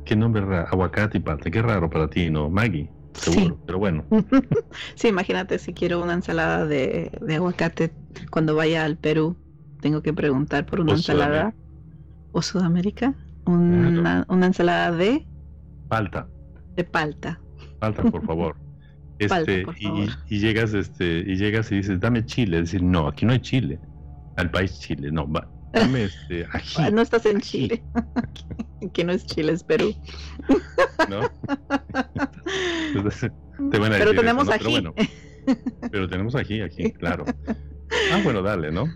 ¿Qué nombre, qué Aguacate y palta. Qué raro para ti, ¿no, Maggie? Seguro, pero bueno. sí, imagínate si quiero una ensalada de, de aguacate cuando vaya al Perú tengo que preguntar por una ensalada. ¿O Sudamérica? Una, una ensalada de... Palta. De palta. Palta, por favor. Este, Y, llegas este y llegas y dices dame chile es decir no aquí no hay chile al país Chile no dame este ají. no estás en Chile aquí no es Chile es Perú no pero tenemos ají pero tenemos ají aquí claro Ah, bueno, dale, ¿no?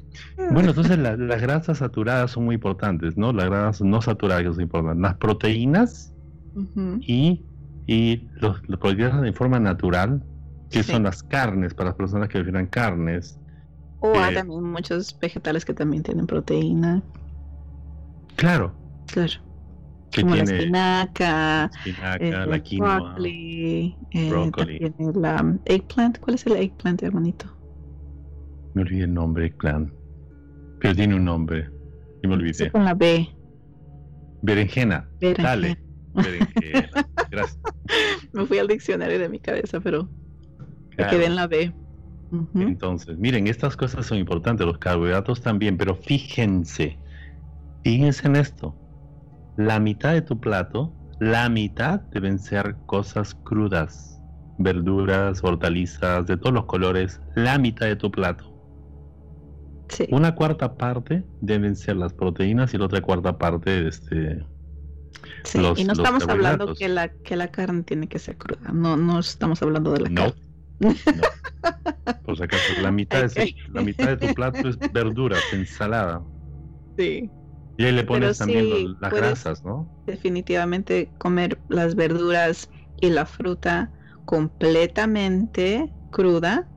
Bueno, entonces las grasas saturadas son muy importantes, ¿no? Las grasas no saturadas son importantes. Las proteínas y, y los, proteínas de forma natural, que son las carnes, para las personas que prefieran carnes. O hay también muchos vegetales que también tienen proteína. Claro. Claro. Como la espinaca, la quinoa, eh, la eggplant. ¿Cuál es el eggplant, hermanito? Me olvidé el nombre, clan. Pero tiene un nombre. Y me olvidé. con la B. Berenjena. Dale. Berenjena. Gracias. me fui al diccionario de mi cabeza, pero me quedé en la B. Entonces, miren, estas cosas son importantes, los carbohidratos también, pero fíjense, fíjense en esto. La mitad de tu plato, la mitad deben ser cosas crudas, verduras, hortalizas, de todos los colores, la mitad de tu plato. Una cuarta parte deben ser las proteínas y la otra cuarta parte este Sí, y no estamos hablando que la que la carne tiene que ser cruda. No no estamos hablando de la carne. No. Por si acaso, la mitad, la mitad de tu plato es verduras, ensalada. Sí. Y ahí le pones también las grasas, ¿no? Definitivamente comer las verduras y la fruta completamente cruda,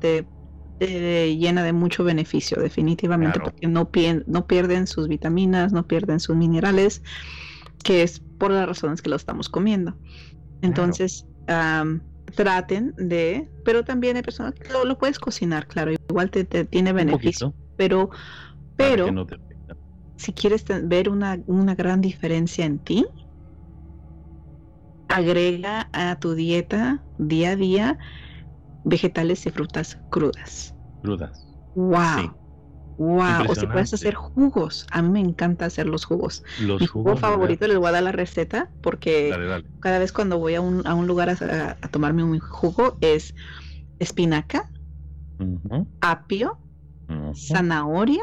te eh, llena de mucho beneficio, definitivamente, porque no, no pierden sus vitaminas, no pierden sus minerales, que es por las razones que lo estamos comiendo. Entonces, traten de, pero también hay personas que lo, puedes cocinar, claro, igual te, tiene beneficio, pero, pero si quieres ver una, una gran diferencia en ti, agrega a tu dieta día a día vegetales y frutas crudas. Crudas. Wow. Wow, o si puedes hacer jugos. A mí me encanta hacer los jugos. Los Mi jugo favorito, les voy a dar la receta porque cada vez cuando voy a un, a un lugar a, tomarme un jugo es espinaca, apio, zanahoria,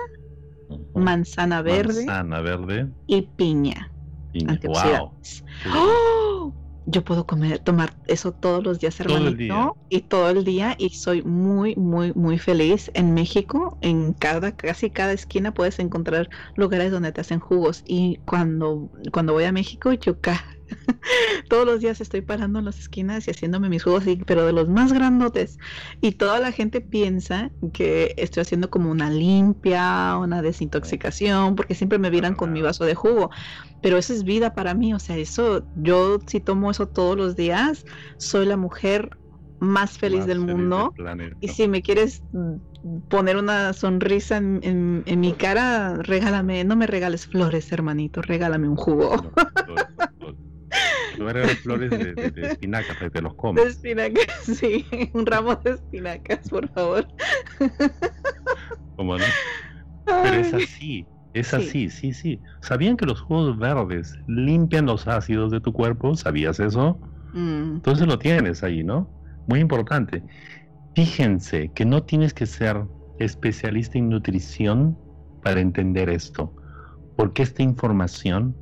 manzana verde, manzana verde y piña. piña. Wow yo puedo comer, tomar eso todos los días, hermanito, y todo el día, y soy muy, muy, muy feliz. En México, en cada, casi cada esquina puedes encontrar lugares donde te hacen jugos, y cuando, cuando voy a México, yo todos los días estoy parando en las esquinas y haciéndome mis jugos, pero de los más grandotes. Y toda la gente piensa que estoy haciendo como una limpia, una desintoxicación, porque siempre me miran con mi vaso de jugo. Pero eso es vida para mí, o sea, eso, yo si tomo eso todos los días, soy la mujer más feliz del mundo. y si me quieres poner una sonrisa en, mi cara, regálame, no me regales flores, hermanito, regálame un jugo. No eran flores de, de, espinacas, te los comes. De espinacas, sí. Un ramo de espinacas, por favor. ¿Cómo no? Pero es así, es así, sí, sí. ¿Sabían que los jugos verdes limpian los ácidos de tu cuerpo? ¿Sabías eso? Mm. Entonces lo tienes ahí, ¿no? Muy importante. Fíjense que no tienes que ser especialista en nutrición para entender esto, porque esta información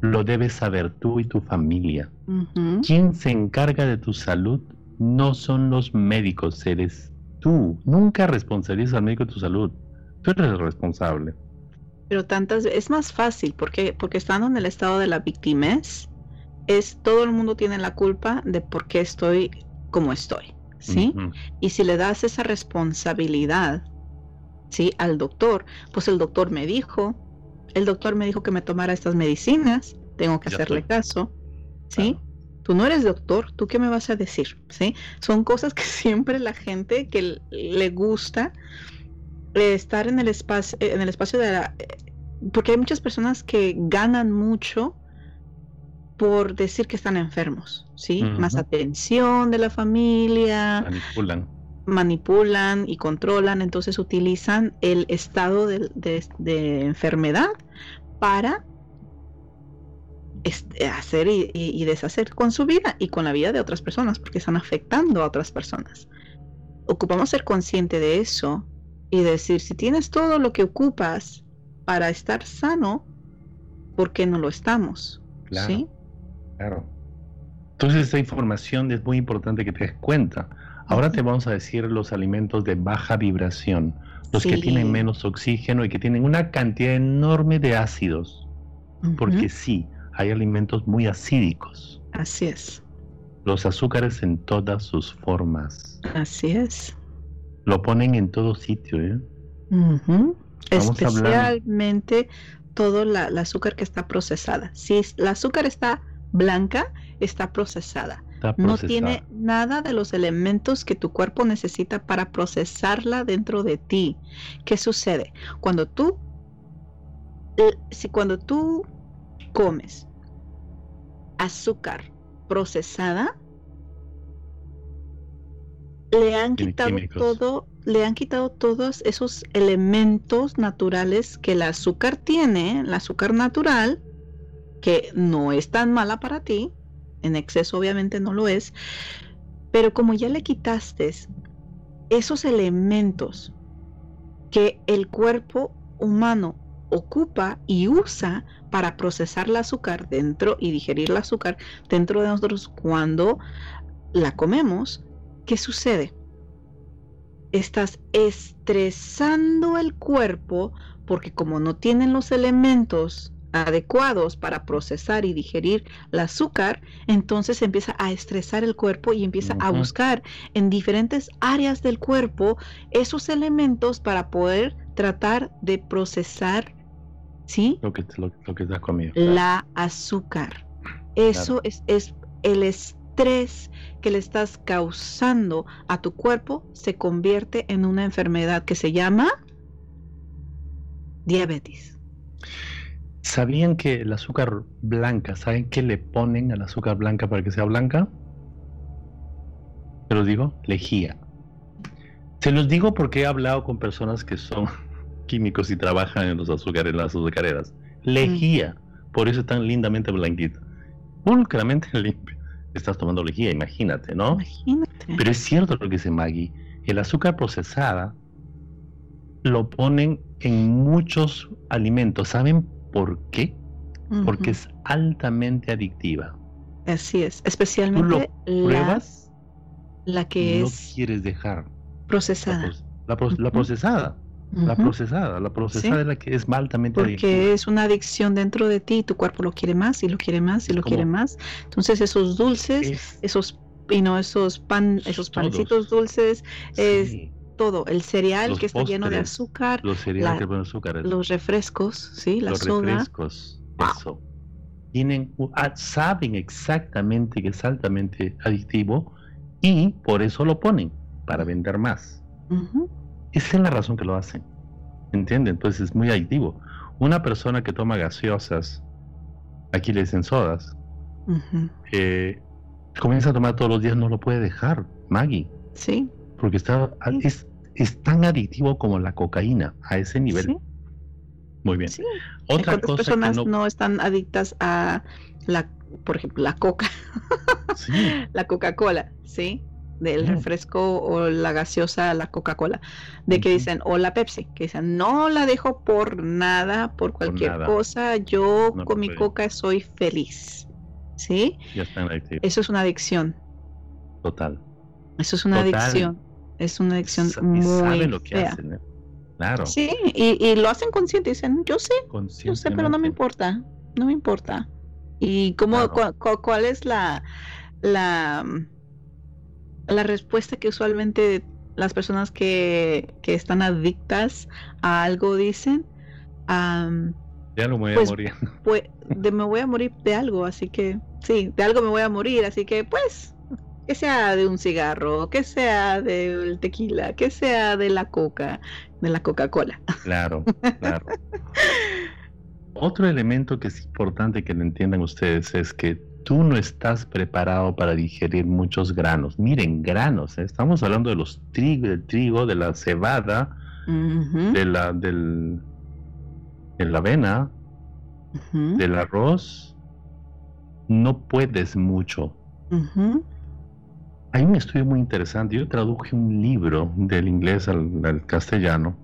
lo debes saber tú y tu familia. Quien se encarga de tu salud no son los médicos, eres tú. Nunca responsabilizas al médico de tu salud. Tú eres el responsable. Pero tantas es más fácil porque porque estando en el estado de la victimez es todo el mundo tiene la culpa de por qué estoy como estoy, ¿sí? Y si le das esa responsabilidad, ¿sí? al doctor, pues el doctor me dijo, el doctor me dijo que me tomara estas medicinas, tengo que hacerle caso, ¿sí? Tú no eres doctor, ¿tú qué me vas a decir? ¿Sí? Son cosas que siempre la gente que le gusta estar en el espacio, en el espacio de la... Porque hay muchas personas que ganan mucho por decir que están enfermos, ¿sí? Más atención de la familia. Manipulan. Manipulan y controlan, entonces utilizan el estado de, enfermedad para este, hacer y, deshacer con su vida y con la vida de otras personas, porque están afectando a otras personas. Ocupamos ser consciente de eso y decir, si tienes todo lo que ocupas para estar sano, ¿por qué no lo estamos? ¿Sí? Claro. Entonces esta información es muy importante que te des cuenta. Ahora te vamos a decir los alimentos de baja vibración, los que tienen menos oxígeno y que tienen una cantidad enorme de ácidos. Porque sí, hay alimentos muy acídicos. Así es. Los azúcares en todas sus formas. Así es. Lo ponen en todo sitio, ¿eh? Especialmente todo la, el azúcar que está procesada. Si el azúcar está blanca, está procesada. No tiene nada de los elementos que tu cuerpo necesita para procesarla dentro de ti. ¿Qué sucede? Cuando tú, si cuando tú comes azúcar procesada, le han quitado todo, le han quitado todos esos elementos naturales que el azúcar tiene, el azúcar natural, que no es tan mala para ti, en exceso obviamente no lo es, pero como ya le quitaste esos elementos que el cuerpo humano ocupa y usa para procesar el azúcar dentro y digerir el azúcar dentro de nosotros cuando la comemos, ¿qué sucede? Estás estresando el cuerpo porque como no tienen los elementos adecuados para procesar y digerir el azúcar, entonces empieza a estresar el cuerpo y empieza a buscar en diferentes áreas del cuerpo esos elementos para poder tratar de procesar, ¿sí? Lo que, lo, que comiendo. La azúcar. Eso es, es el estrés que le estás causando a tu cuerpo se convierte en una enfermedad que se llama diabetes. ¿Sabían que el azúcar blanca, ¿saben qué le ponen al azúcar blanca para que sea blanca? Se los digo, lejía. Se los digo porque he hablado con personas que son químicos y trabajan en los azúcares, en las azucareras. Lejía, por eso es tan lindamente blanquita. Pulcramente limpio estás tomando lejía, imagínate, ¿no? Imagínate. Pero es cierto lo que dice Maggie, el azúcar procesada lo ponen en muchos alimentos. ¿Saben por qué? Porque es altamente adictiva. Así es, especialmente pruebas, la, que no es quieres dejar procesada. La, procesada. La procesada, la procesada es la que es altamente Porque es una adicción dentro de ti, tu cuerpo lo quiere más y lo quiere más y lo quiere más. Entonces esos dulces, esos y no esos pan, esos pancitos dulces, es todo, el cereal que está lleno de azúcar, los cereales azúcar, los refrescos, sí, la los refrescos, eso. Tienen, saben exactamente que es altamente adictivo y por eso lo ponen para vender más. Esa es la razón que lo hacen. ¿Entienden? Entonces es muy adictivo. Una persona que toma gaseosas, aquí le dicen sodas, eh, comienza a tomar todos los días, no lo puede dejar, Maggie. Sí. Porque está, es, es, tan adictivo como la cocaína, a ese nivel. Muy bien. Otra cosa personas no... están adictas a, la, por ejemplo, la coca, la Coca-Cola, ¿sí? Del refresco o la gaseosa, la Coca-Cola, de que dicen, o la Pepsi, que dicen, no la dejo por nada, por cualquier cosa, yo con mi Coca soy feliz, ¿sí? Eso es una adicción. Total. Eso es una adicción. Es una adicción muy lo que fea. Hacen, ¿eh? Claro. Sí, y, lo hacen consciente, dicen, yo sé, yo sé, pero no me importa, no me importa. ¿Y cómo, cuál es la, la, la respuesta que usualmente las personas que, que están adictas a algo dicen? ya no me voy a pues, morir. Pues, de, me voy a morir de algo, así que, sí, de algo me voy a morir, así que, pues, que sea de un cigarro, que sea del tequila, que sea de la coca, de la Coca-Cola. Claro, claro. Otro elemento que es importante que lo entiendan ustedes es que tú no estás preparado para digerir muchos granos. Miren, granos, ¿eh? estamos hablando de los trigo, del trigo, de la cebada, de la del de la avena, del arroz. No puedes mucho. Hay un estudio muy interesante. Yo traduje un libro del inglés al, castellano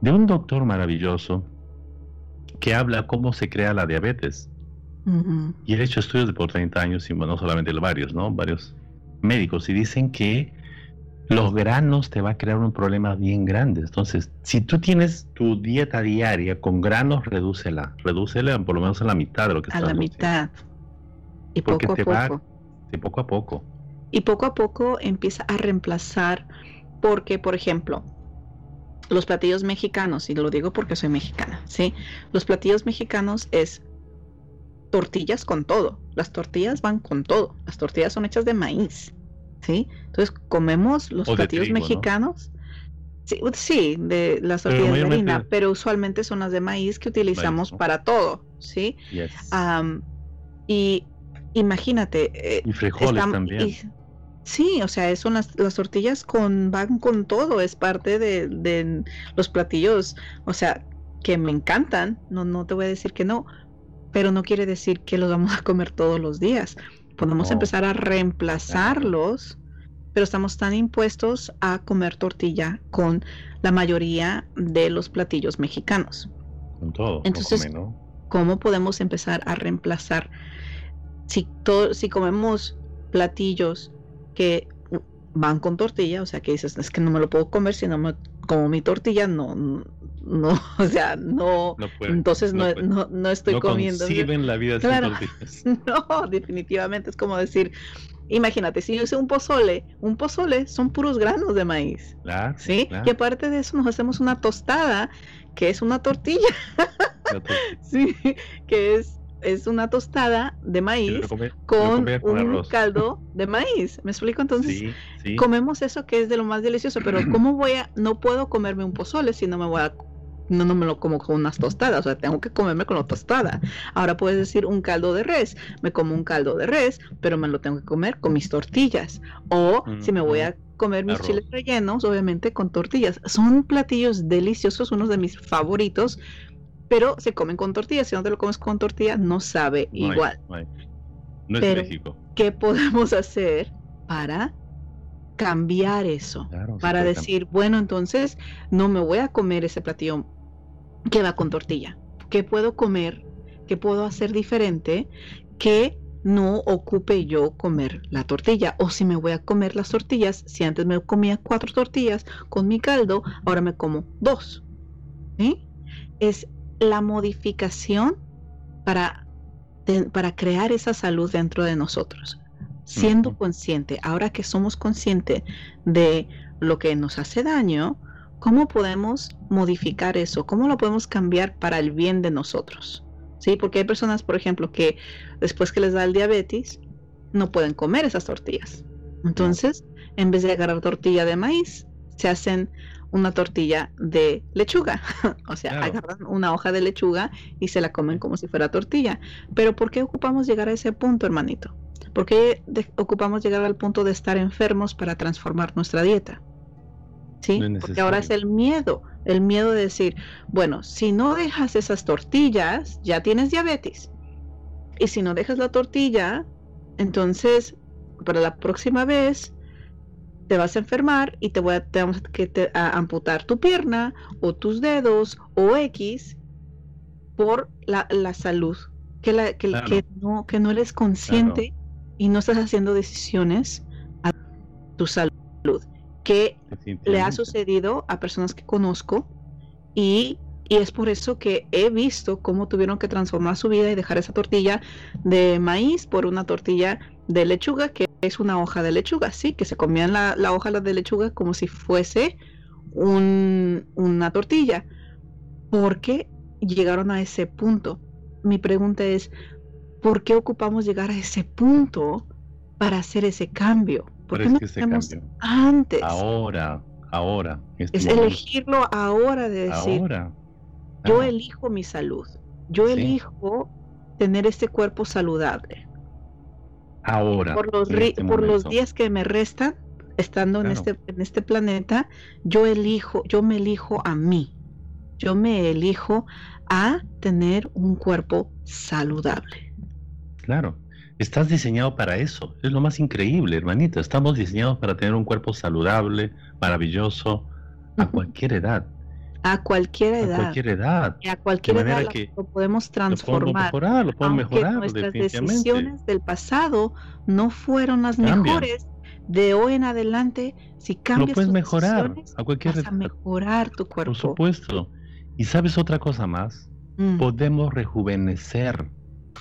de un doctor maravilloso que habla cómo se crea la diabetes. Y he hecho estudios de por 30 años, y no solamente varios, ¿no? Varios médicos, y dicen que los granos te va a crear un problema bien grande. Entonces, si tú tienes tu dieta diaria con granos, redúcela. Redúcela por lo menos a la mitad de lo que a A la mitad. Y Porque poco te a poco. Va, poco a poco y poco a poco empieza a reemplazar porque, por ejemplo, los platillos mexicanos, y lo digo porque soy mexicana, ¿sí? Los platillos mexicanos es tortillas con todo. Las tortillas van con todo. Las tortillas son hechas de maíz, ¿sí? Entonces comemos los platillos mexicanos. Sí, de las tortillas de harina, pero usualmente son las de maíz que utilizamos para todo, ¿sí? y imagínate. Eh, y frijoles también. Sí, o sea, son las, las, tortillas con, van con todo, es parte de, los platillos, o sea, que me encantan, no, no te voy a decir que no, pero no quiere decir que los vamos a comer todos los días. Podemos empezar a reemplazarlos, pero estamos tan impuestos a comer tortilla con la mayoría de los platillos mexicanos. Con todo. Entonces, ¿cómo podemos empezar a reemplazar? Si, si comemos platillos que van con tortilla, o sea que dices, es que no me lo puedo comer si no me como mi tortilla, no, no, o sea, no, entonces no, no, no, estoy comiendo. la vida tortillas. No, definitivamente es como decir, imagínate, si yo hice un pozole, un pozole son puros granos de maíz, ¿sí? Y aparte de eso nos hacemos una tostada, que es una tortilla, sí, que es es una tostada de maíz con, un caldo de maíz. ¿Me explico? Entonces, comemos eso que es de lo más delicioso, pero ¿cómo voy a, no puedo comerme un pozole si no me voy a no, no me lo como con unas tostadas, o sea, tengo que comerme con la tostada. Ahora puedes decir un caldo de res, me como un caldo de res, pero me lo tengo que comer con mis tortillas. O si me voy a comer mis chiles rellenos, obviamente con tortillas. Son platillos deliciosos, unos de mis favoritos, pero se comen con tortillas. Si no te lo comes con tortilla, no sabe igual. No, es México. ¿Qué podemos hacer para cambiar eso? para decir, bueno, entonces no me voy a comer ese platillo que va con tortilla. ¿Qué puedo comer? ¿Qué puedo hacer diferente? Que no ocupe yo comer la tortilla. O si me voy a comer las tortillas, si antes me comía cuatro tortillas con mi caldo, ahora me como dos. ¿Sí? Es la modificación para, para crear esa salud dentro de nosotros. Siendo consciente, ahora que somos conscientes de lo que nos hace daño, ¿cómo podemos modificar eso? ¿Cómo lo podemos cambiar para el bien de nosotros? ¿Sí? Porque hay personas, por ejemplo, que después que les da el diabetes, no pueden comer esas tortillas. Entonces, en vez de agarrar tortilla de maíz, se hacen una tortilla de lechuga. o sea, agarran una hoja de lechuga y se la comen como si fuera tortilla. Pero ¿por qué ocupamos llegar a ese punto, hermanito? ¿Por qué ocupamos llegar al punto de estar enfermos para transformar nuestra dieta? ¿Sí? Porque ahora es el miedo, el miedo de decir, bueno, si no dejas esas tortillas, ya tienes diabetes. Y si no dejas la tortilla, entonces para la próxima vez te vas a enfermar y te voy a, te que amputar tu pierna o tus dedos o X por la, salud. Que, la, que, no, que no eres consciente y no estás haciendo decisiones a tu salud. Que le ha sucedido a personas que conozco y, y es por eso que he visto cómo tuvieron que transformar su vida y dejar esa tortilla de maíz por una tortilla de lechuga, que es una hoja de lechuga, sí, que se comían la, la hoja de lechuga como si fuese un, una tortilla, porque llegaron a ese punto. Mi pregunta es, ¿por qué ocupamos llegar a ese punto para hacer ese cambio? ¿Por qué no hacemos antes? Ahora, ahora. Este es elegirlo ahora de decir, ahora. yo elijo mi salud, yo elijo tener este cuerpo saludable ahora. Por los, este por los días que me restan, estando en, este, en este planeta, yo elijo, yo me elijo a mí. Yo me elijo a tener un cuerpo saludable. Claro, estás diseñado para eso. Es lo más increíble, hermanita. Estamos diseñados para tener un cuerpo saludable, maravilloso, a cualquier edad. A cualquier edad. A cualquier edad. Y a cualquier edad lo podemos transformar. Lo podemos mejorar, lo podemos mejorar. Nuestras decisiones del pasado no fueron las mejores. De hoy en adelante, si cambias lo puedes mejorar a cualquier vas a mejorar tu cuerpo. Por supuesto. Y sabes otra cosa más, mm. podemos rejuvenecer.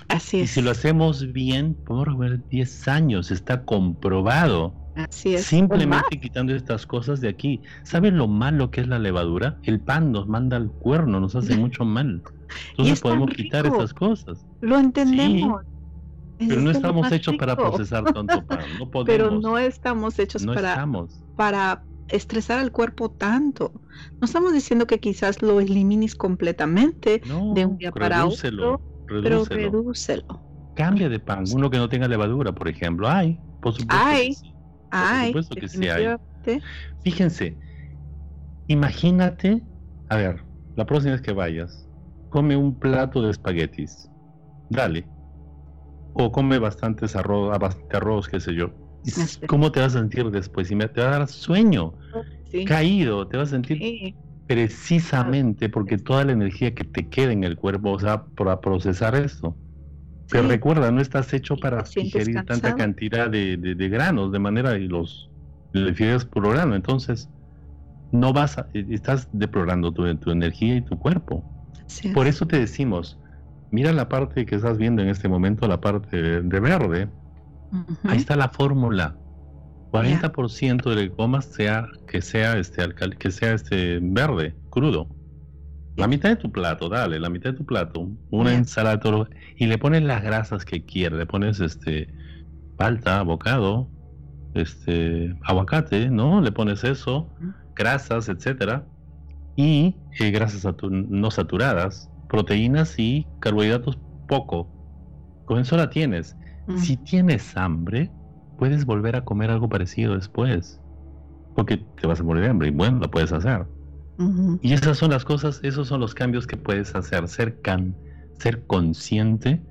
Así es. Y si lo hacemos bien, podemos rejuvenecer 10 años, está comprobado. Así es. Simplemente quitando estas cosas de aquí. ¿Sabes lo malo que es la levadura? El pan nos manda al cuerno, nos hace mucho mal. Entonces podemos quitar estas cosas. Lo entendemos. pero no estamos hechos para procesar tanto pan. No podemos. Pero no estamos hechos para, para estresar al cuerpo tanto. No estamos diciendo que quizás lo elimines completamente de un día para otro, pero redúcelo. Cambia de pan, uno que no tenga levadura, por ejemplo. Hay, por supuesto. Hay, Ay, que sí hay. Fíjense, imagínate, a ver, la próxima vez que vayas, come un plato de espaguetis, dale, o come bastantes arroz, bastante arroz, qué sé yo. ¿Cómo te vas a sentir después? Y me te va a dar sueño, caído, te vas a sentir precisamente porque toda la energía que te queda en el cuerpo, o sea, para procesar esto. Pero recuerda, no estás hecho para digerir tanta cantidad de, granos, de manera y los le por grano. Entonces, no vas a, e, estás deplorando tu, tu energía y tu cuerpo. Por eso te decimos, mira la parte que estás viendo en este momento, la parte de, verde. Ahí está la fórmula. 40% de lo que comas sea que sea este que sea este verde, crudo. La mitad de tu plato, dale, la mitad de tu plato, una ensalada y le pones las grasas que quieres, le pones este palta, abocado, este aguacate, ¿no? Le pones eso, grasas, etcétera, y eh, grasas no saturadas, proteínas y carbohidratos poco. Con eso la tienes. Si tienes hambre, puedes volver a comer algo parecido después, porque te vas a morir de hambre y bueno, lo puedes hacer. Y esas son las cosas, esos son los cambios que puedes hacer, ser, can, ser consciente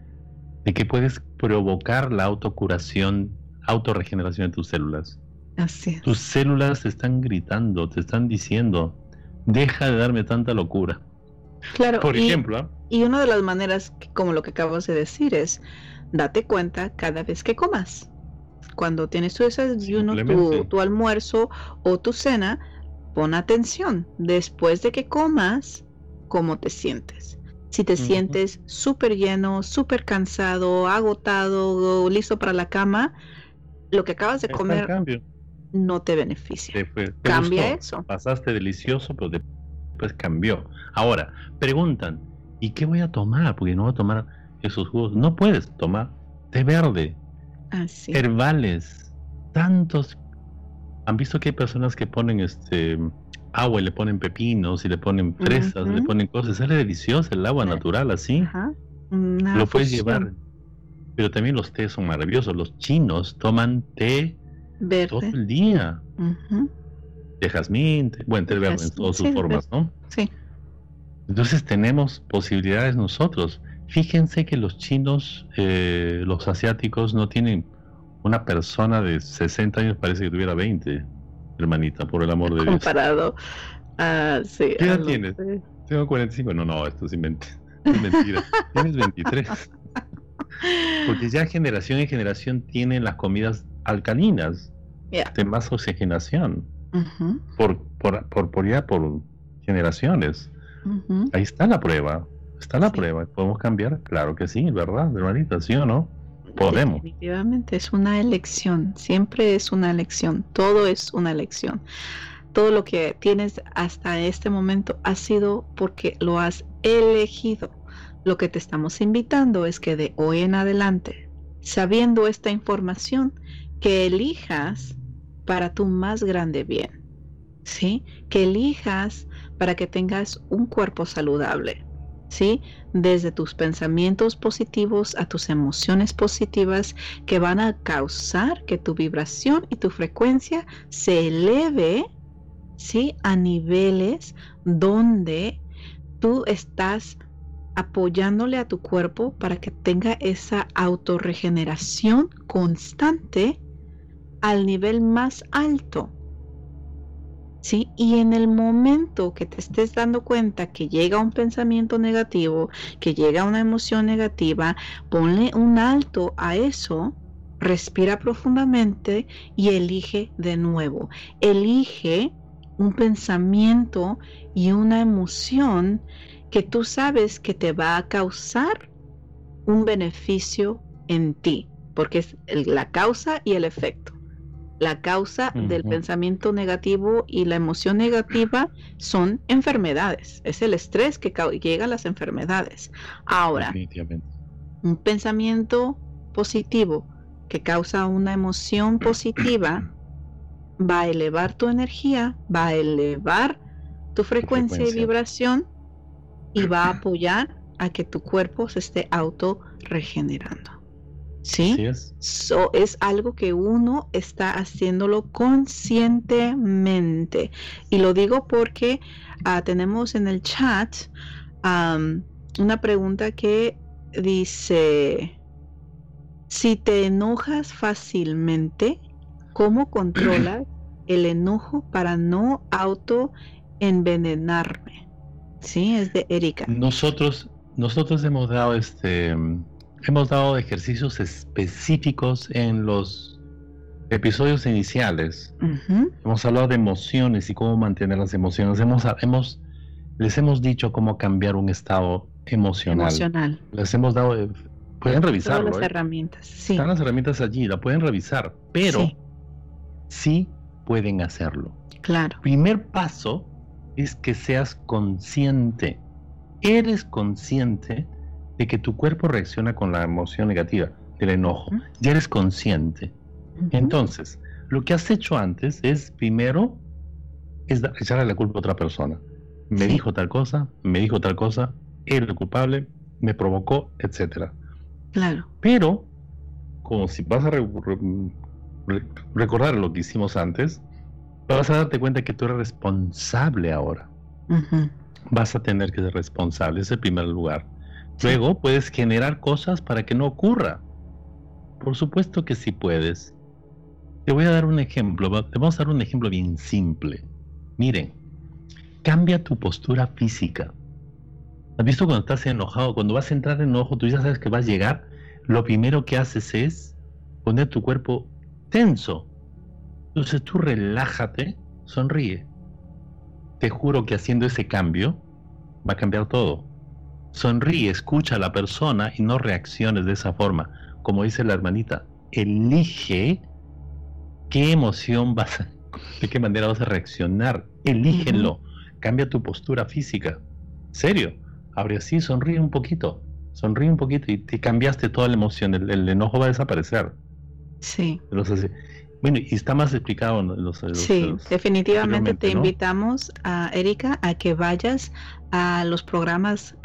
de que puedes provocar la autocuración, autorregeneración de tus células. Así Tus células te están gritando, te están diciendo, deja de darme tanta locura. Claro. Por ejemplo. ¿ah? Y una de las maneras, como lo que acabas de decir, es date cuenta cada vez que comas. Cuando tienes tu desayuno, tu, tu almuerzo o tu cena, pon atención después de que comas, cómo te sientes. Si te sientes súper lleno, súper cansado, agotado, listo para la cama, lo que acabas de comer no te beneficia. Cambia eso. Pasaste delicioso, pero después cambió. Ahora, preguntan, ¿y qué voy a tomar? Porque no voy a tomar esos jugos. No puedes tomar té verde, herbales, tantos ¿Han visto que hay personas que ponen este agua y le ponen pepinos y le ponen fresas, le ponen cosas? Sale delicioso el agua natural así. Lo puedes llevar. Pero también los tés son maravillosos. Los chinos toman té todo el día. De jazmín, bueno, té verde en todas sus formas, ¿no? Sí. Entonces tenemos posibilidades nosotros. Fíjense que los chinos, eh, los asiáticos no tienen una persona de 60 años, parece que tuviera 20, hermanita, por el amor de Dios. Comparado a... Sí, ¿Qué edad tienes? Tengo 45. No, no, esto es, mentira. tienes 23. Porque ya generación en generación tienen las comidas alcalinas de más oxigenación. por, por, por, por, ya por generaciones. Ahí está la prueba. Está la prueba. ¿Podemos cambiar? Claro que sí, ¿verdad, hermanita? ¿Sí o no? Podemos. Definitivamente es una elección. Siempre es una elección. Todo es una elección. Todo lo que tienes hasta este momento ha sido porque lo has elegido. Lo que te estamos invitando es que de hoy en adelante, sabiendo esta información, que elijas para tu más grande bien. ¿Sí? Que elijas para que tengas un cuerpo saludable. ¿Sí? Desde tus pensamientos positivos a tus emociones positivas que van a causar que tu vibración y tu frecuencia se eleve, ¿sí? A niveles donde tú estás apoyándole a tu cuerpo para que tenga esa autorregeneración constante al nivel más alto. ¿Sí? Y en el momento que te estés dando cuenta que llega un pensamiento negativo, que llega una emoción negativa, ponle un alto a eso, respira profundamente y elige de nuevo. Elige un pensamiento y una emoción que tú sabes que te va a causar un beneficio en ti, porque es la causa y el efecto. La causa del pensamiento negativo y la emoción negativa son enfermedades. Es el estrés que llega a las enfermedades. Ahora, un pensamiento positivo que causa una emoción positiva va a elevar tu energía, va a elevar tu frecuencia, y vibración y va a apoyar a que tu cuerpo se esté auto regenerando. ¿Sí? es. es algo que uno está haciéndolo conscientemente. Y lo digo porque ah, tenemos en el chat una pregunta que dice, si te enojas fácilmente, ¿cómo controlas el enojo para no auto envenenarme? Sí, es de Erika. Nosotros, nosotros hemos dado este, hemos dado ejercicios específicos en los episodios iniciales. Hemos hablado de emociones y cómo mantener las emociones. Hemos, hemos, les hemos dicho cómo cambiar un estado emocional. emocional. Les hemos dado, eh, pueden revisarlo. las ¿eh? herramientas, sí. Están las herramientas allí, la pueden revisar, pero sí pueden hacerlo. Claro. Primer paso es que seas consciente. Eres consciente de que tu cuerpo reacciona con la emoción negativa, del enojo. Ya eres consciente. Entonces, lo que has hecho antes es primero es echarle la culpa a otra persona. Me dijo tal cosa, me dijo tal cosa, él el culpable, me provocó, etcétera. Claro. Pero, como si vas a recordar lo que hicimos antes, vas a darte cuenta que tú eres responsable ahora. Vas a tener que ser responsable, es el primer lugar. Luego puedes generar cosas para que no ocurra. Por supuesto que sí puedes. Te voy a dar un ejemplo, te vamos a dar un ejemplo bien simple. Miren, cambia tu postura física. ¿Has visto cuando estás enojado? Cuando vas a entrar en enojo, tú ya sabes que vas a llegar. Lo primero que haces es poner tu cuerpo tenso. Entonces tú relájate, sonríe. Te juro que haciendo ese cambio va a cambiar todo. Sonríe, escucha a la persona y no reacciones de esa forma. Como dice la hermanita, elige qué emoción vas a, de qué manera vas a reaccionar. Elígenlo. Cambia tu postura física. ¿Serio? Abre así, sonríe un poquito. Sonríe un poquito y te cambiaste toda la emoción. El, enojo va a desaparecer. Sí. Bueno, y está más explicado en los, Sí, definitivamente te invitamos a Erika a que vayas a los programas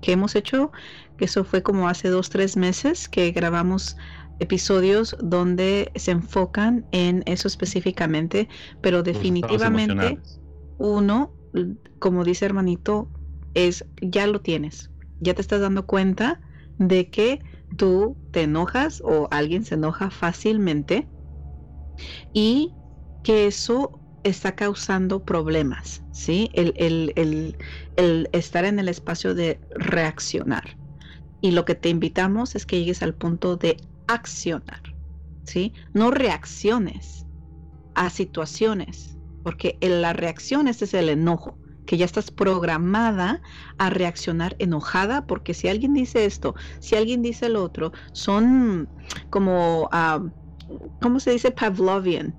que hemos hecho, que eso fue como hace dos, tres meses que grabamos episodios donde se enfocan en eso específicamente, pero definitivamente uno, como dice hermanito, es ya lo tienes, ya te estás dando cuenta de que tú te enojas o alguien se enoja fácilmente y que eso está causando problemas, ¿sí? El, el, estar en el espacio de reaccionar. Y lo que te invitamos es que llegues al punto de accionar, ¿sí? No reacciones a situaciones, porque la reacción este es el enojo que ya estás programada a reaccionar enojada, porque si alguien dice esto, si alguien dice el otro, son como, uh, ¿cómo se dice? Pavlovian.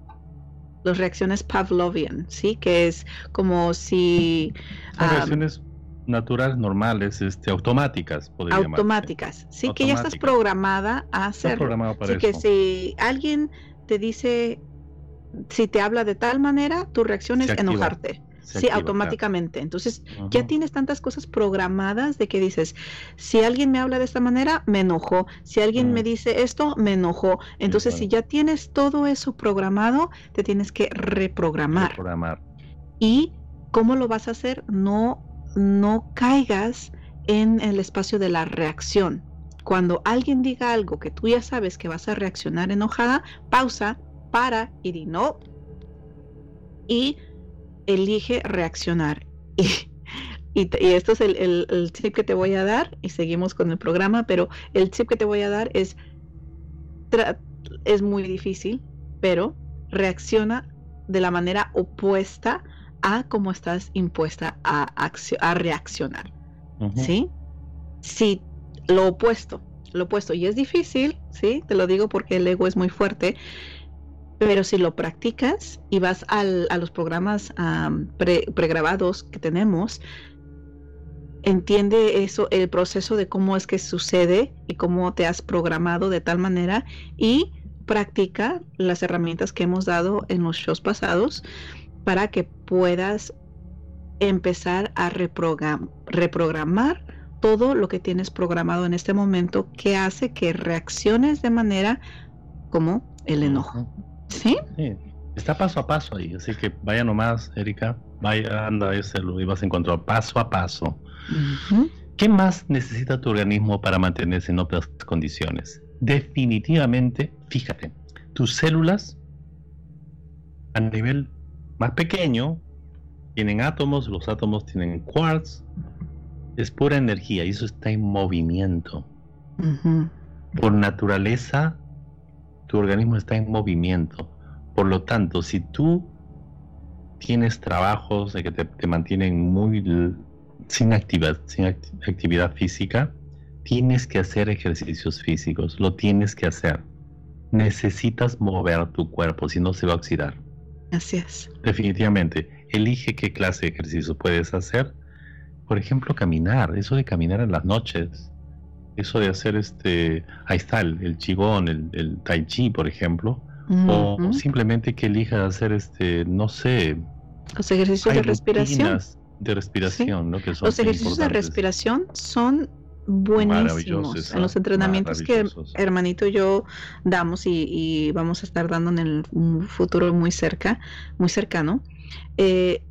Las reacciones Pavlovian, ¿sí? Que es como si... Son reacciones naturales, normales, este, automáticas, podría Automáticas, sí, que ya estás programada a hacer. Así que si alguien te dice, si te habla de tal manera, tu reacción es enojarte sí, automáticamente. Entonces, ya tienes tantas cosas programadas de que dices, si alguien me habla de esta manera, me enojo. Si alguien me mm. dice esto, me enojo. Entonces, si ya tienes todo eso programado, te tienes que reprogramar. reprogramar. Y cómo lo vas a hacer, no, no caigas en el espacio de la reacción. Cuando alguien diga algo que tú ya sabes que vas a reaccionar enojada, pausa, para y di no. Y elige reaccionar. Y, esto es el, tip que te voy a dar, y seguimos con el programa, pero el tip que te voy a dar es, es muy difícil, pero reacciona de la manera opuesta a cómo estás impuesta a, a reaccionar. ¿Sí? Si lo opuesto, lo opuesto, y es difícil, ¿sí? Te lo digo porque el ego es muy fuerte, pero si lo practicas y vas al, a los programas pregrabados que tenemos, entiende eso, el proceso de cómo es que sucede y cómo te has programado de tal manera y practica las herramientas que hemos dado en los shows pasados para que puedas empezar a reprogramar todo lo que tienes programado en este momento que hace que reacciones de manera como el enojo. ¿Sí? Está paso a paso ahí, así que vaya nomás, Erika, vaya, anda ese, lo ibas a encontrar paso a paso. ¿Qué más necesita tu organismo para mantenerse en otras condiciones? Definitivamente, fíjate, tus células a nivel más pequeño tienen átomos, los átomos tienen quarks, es pura energía y eso está en movimiento. Por naturaleza, tu organismo está en movimiento. Por lo tanto, si tú tienes trabajos de que te, mantienen muy sin actividad, sin actividad física, tienes que hacer ejercicios físicos, lo tienes que hacer. Necesitas mover tu cuerpo, si no se va a oxidar. Así es. Definitivamente. Elige qué clase de ejercicio puedes hacer. Por ejemplo, caminar. Eso de caminar en las noches eso de hacer este, ahí está el, chigón, el, tai chi, por ejemplo, o simplemente que elija hacer este, no sé, los ejercicios de respiración. De respiración, ¿no? Que son los ejercicios de respiración son buenísimos en los entrenamientos que hermanito y yo damos y, y, vamos a estar dando en el futuro muy cerca, muy cercano. Eh,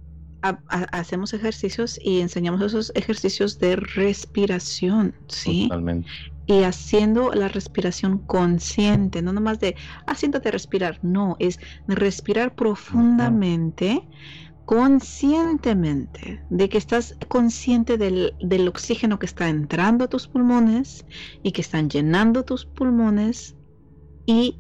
hacemos ejercicios y enseñamos esos ejercicios de respiración, ¿sí? Totalmente. Y haciendo la respiración consciente, no nomás de haciéndote respirar, no, es respirar profundamente, conscientemente, de que estás consciente del, del oxígeno que está entrando a tus pulmones y que están llenando tus pulmones y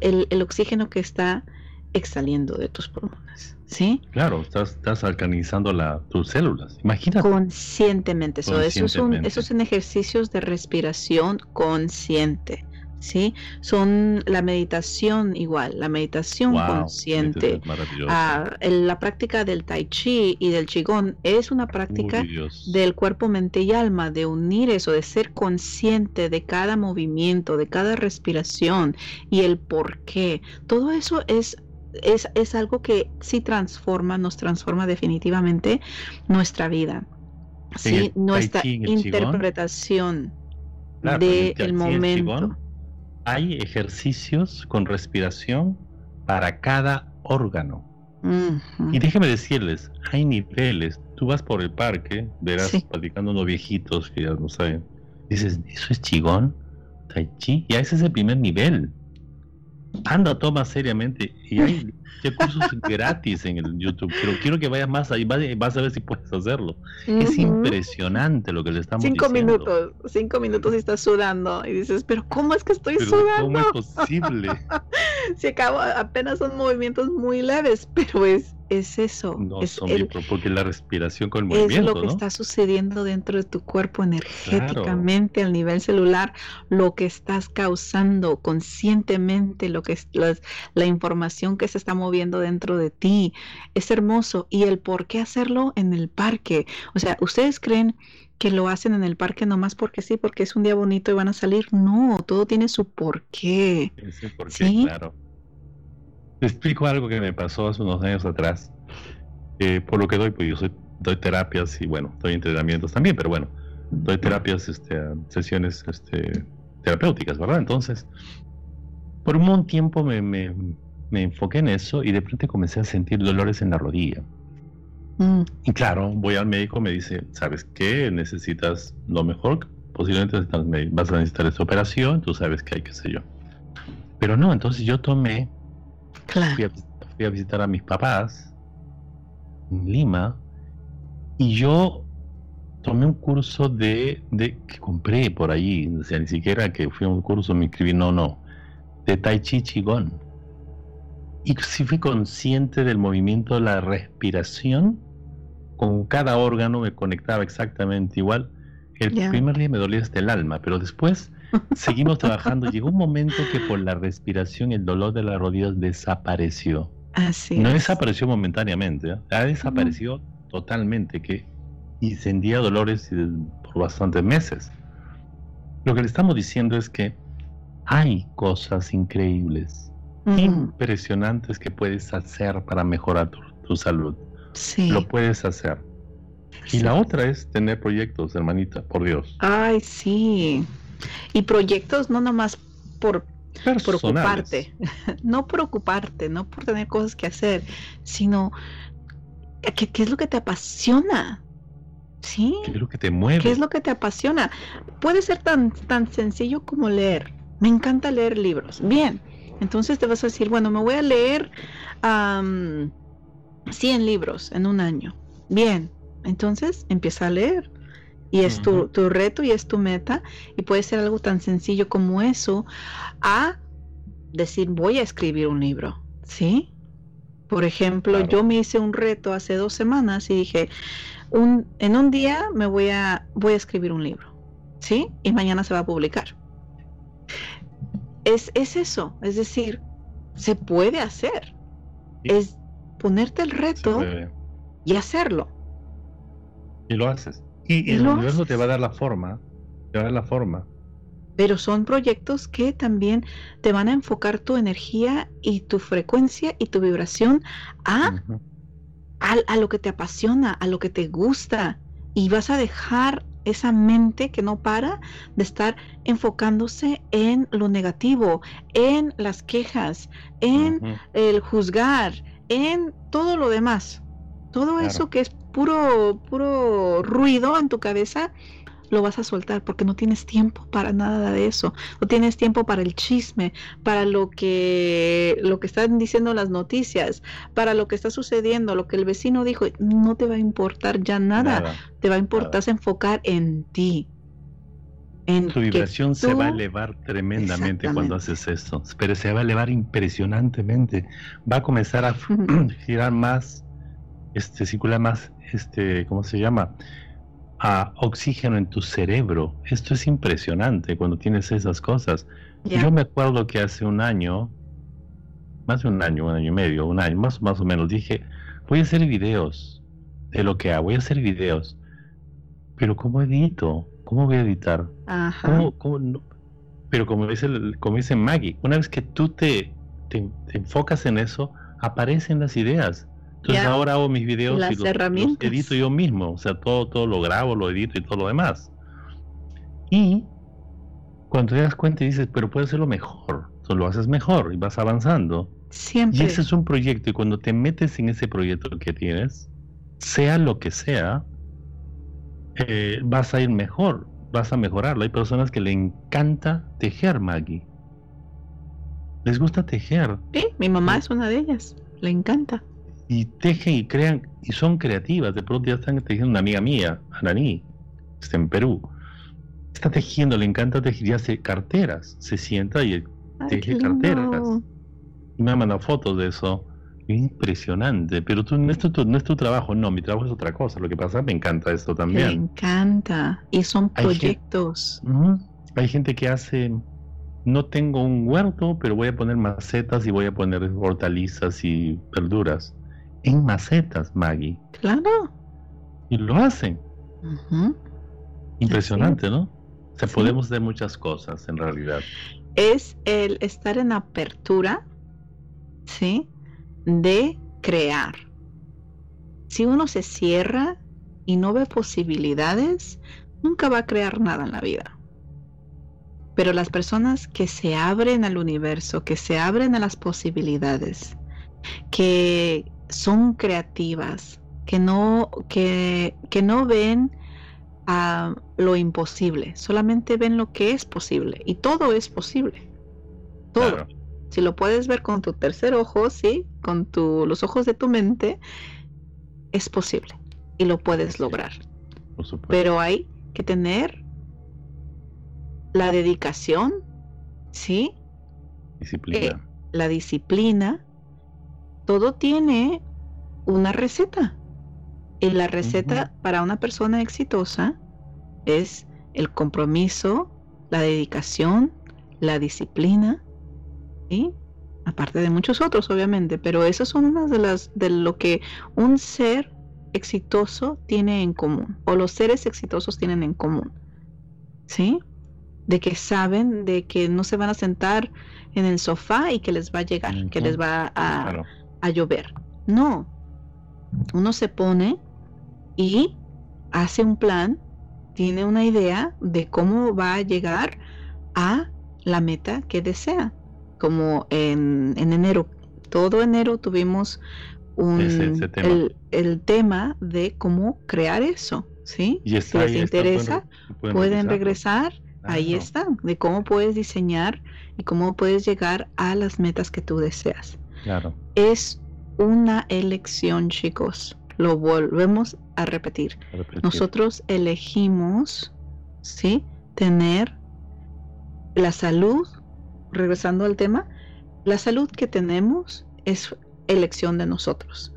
el, el oxígeno que está exhaliendo de tus pulmones. ¿Sí? Claro, estás, estás alcanizando la, tus células. Imagínate. Conscientemente. Eso, esos, son, esos son ejercicios de respiración consciente. ¿sí? Son la meditación igual, la meditación consciente. Ah, la práctica del tai chi y del qigong es una práctica del cuerpo, mente y alma, de unir eso, de ser consciente de cada movimiento, de cada respiración y el por qué. Todo eso es es, algo que sí transforma, nos transforma definitivamente nuestra vida. Sí, nuestra interpretación del momento. hay ejercicios con respiración para cada órgano. Y déjeme decirles, hay niveles. tú vas por el parque, verás platicando unos viejitos que ya no saben. Dices, ¿eso es chigón? Tai Chi. Ya ese es el primer nivel. Anda, toma seriamente. Y hay cursos gratis en el YouTube, pero quiero que vayas más ahí, vas a ver si puedes hacerlo. Es impresionante lo que le estamos cinco diciendo. Cinco minutos, cinco minutos y estás sudando y dices, pero ¿cómo es que estoy sudando? ¿Cómo es posible? si acabo, apenas son movimientos muy leves, pero es es eso. No, es porque la respiración con el movimiento. Es lo que está sucediendo dentro de tu cuerpo energéticamente al nivel celular, lo que estás causando conscientemente, lo que es la, información que se está moviendo dentro de ti. Es hermoso. Y el por qué hacerlo en el parque. O sea, ¿ustedes creen que lo hacen en el parque nomás porque sí, porque es un día bonito y van a salir? No, todo tiene su porqué. Sí, porqué, claro. Te explico algo que me pasó hace unos años atrás. por lo que doy, pues yo soy, doy terapias y bueno, doy entrenamientos también, pero bueno, doy terapias, este, sesiones este, terapéuticas, ¿verdad? Entonces, por un buen tiempo me, me, me, enfoqué en eso y de repente comencé a sentir dolores en la rodilla. Mm. Y claro, voy al médico, me dice, ¿sabes qué? Necesitas lo mejor, posiblemente vas a necesitar esta operación, tú sabes que hay, qué sé yo. Pero no, entonces yo tomé Fui, a, visitar a mis papás en Lima y yo tomé un curso de, de que compré por allí, o sea, ni siquiera que fui a un curso, me inscribí, no, no, de Tai Chi Qigong. Y si fui consciente del movimiento de la respiración, con cada órgano me conectaba exactamente igual. El primer día me dolía hasta el alma, pero después Seguimos trabajando. Llegó un momento que por la respiración el dolor de las rodillas desapareció. Así no desapareció momentáneamente, ¿eh? ha desaparecido totalmente que y sentía dolores por bastantes meses. Lo que le estamos diciendo es que hay cosas increíbles, impresionantes que puedes hacer para mejorar tu, salud. Sí. Lo puedes hacer. Y la otra es tener proyectos, hermanita, por Dios. Ay, sí. Y proyectos no nomás por preocuparte, no preocuparte, no por tener cosas que hacer, sino ¿qué, es lo que te apasiona? ¿Sí? ¿Qué es lo que te mueve? ¿Qué es lo que te apasiona? Puede ser tan, tan sencillo como leer. Me encanta leer libros. Bien, entonces te vas a decir, bueno, me voy a leer 100 libros en un año. Bien, entonces empieza a leer y es tu, reto y es tu meta y puede ser algo tan sencillo como eso a decir voy a escribir un libro, ¿sí? Por ejemplo, yo me hice un reto hace dos semanas y dije, un, en un día me voy a, voy a escribir un libro, ¿sí? Y mañana se va a publicar. Es, es eso, es decir, se puede hacer. Es ponerte el reto y hacerlo. Y lo haces. Y, el universo te va a dar la forma, te va a dar la forma. Pero son proyectos que también te van a enfocar tu energía y tu frecuencia y tu vibración a, a, lo que te apasiona, a lo que te gusta. Y vas a dejar esa mente que no para de estar enfocándose en lo negativo, en las quejas, en el juzgar, en todo lo demás. Todo eso que es puro, puro ruido en tu cabeza, lo vas a soltar porque no tienes tiempo para nada de eso. No tienes tiempo para el chisme, para lo que, lo que están diciendo las noticias, para lo que está sucediendo, lo que el vecino dijo. No te va a importar ya nada. te va a importar enfocar en ti. En tu vibración se va a elevar tremendamente cuando haces eso, pero se va a elevar impresionantemente. Va a comenzar a girar más este, circula más, este, ¿cómo se llama? A oxígeno en tu cerebro. Esto es impresionante cuando tienes esas cosas. Yo me acuerdo que hace un año, más de un año, un año y medio, un año, más, más o menos, dije, voy a hacer videos de lo que hago, voy a hacer videos. Pero ¿cómo edito? ¿Cómo voy a editar? Pero como dice, como dice Maggie, una vez que tú te, te enfocas en eso, aparecen las ideas. Entonces ahora hago mis videos y los, edito yo mismo, o sea, todo, todo lo grabo, lo edito y todo lo demás. Y cuando te das cuenta y dices, pero puedes hacerlo mejor, tú lo haces mejor y vas avanzando. Siempre. Y ese es un proyecto y cuando te metes en ese proyecto que tienes, sea lo que sea, eh, vas a ir mejor, vas a mejorarlo. Hay personas que le encanta tejer, Maggie. Les gusta tejer. Sí, mi mamá es una de ellas, le encanta. Y tejen y crean, y son creativas. De pronto ya están tejiendo una amiga mía, Ananí, está en Perú. Está tejiendo, le encanta tejer y hace carteras. Se sienta y teje carteras. Y me ha mandado fotos de eso. Impresionante, pero tú, no, es tu, no es tu trabajo, no, mi trabajo es otra cosa. Lo que pasa, me encanta esto también. Me encanta, y son proyectos. Hay gente que hace, no tengo un huerto, pero voy a poner macetas y voy a poner hortalizas y verduras. En macetas, Maggie. Claro. Y lo hacen. Impresionante, ¿no? O sea, podemos hacer muchas cosas en realidad. Es el estar en apertura, ¿sí? de crear. Si uno se cierra y no ve posibilidades, nunca va a crear nada en la vida. Pero las personas que se abren al universo, que se abren a las posibilidades, que son creativas, que no, que, que no ven a lo imposible, solamente ven lo que es posible. Y todo es posible. Todo. Si lo puedes ver con tu tercer ojo, sí, con tu, los ojos de tu mente, es posible y lo puedes lograr. Pero hay que tener la dedicación, ¿sí? Disciplina. Eh, la disciplina. Todo tiene una receta. Y la receta para una persona exitosa es el compromiso, la dedicación, la disciplina Aparte de muchos otros, obviamente, pero esas son unas de las de lo que un ser exitoso tiene en común, o los seres exitosos tienen en común. ¿Sí? De que saben de que no se van a sentar en el sofá y que les va a llegar, que les va a, a llover. No. Uno se pone y hace un plan, tiene una idea de cómo va a llegar a la meta que desea como en, enero, todo enero tuvimos un, El, tema de cómo crear eso, ¿sí? si les interesa, pueden, regresar, ahí está, de cómo puedes diseñar y cómo puedes llegar a las metas que tú deseas. Claro. Es una elección, chicos. Lo volvemos a repetir. Nosotros elegimos, ¿sí? Tener la salud regresando al tema, la salud que tenemos es elección de nosotros.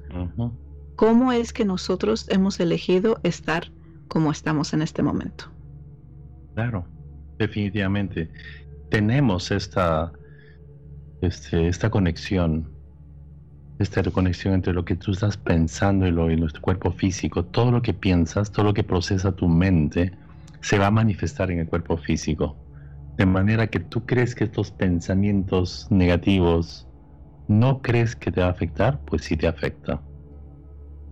¿Cómo es que nosotros hemos elegido estar como estamos en este momento? Claro, definitivamente. Tenemos esta, este, esta conexión, esta conexión entre lo que tú estás pensando y, lo, y nuestro cuerpo físico. Todo lo que piensas, todo lo que procesa tu mente, se va a manifestar en el cuerpo físico. De manera que tú crees que estos pensamientos negativos no crees que te va a afectar, pues sí te afecta.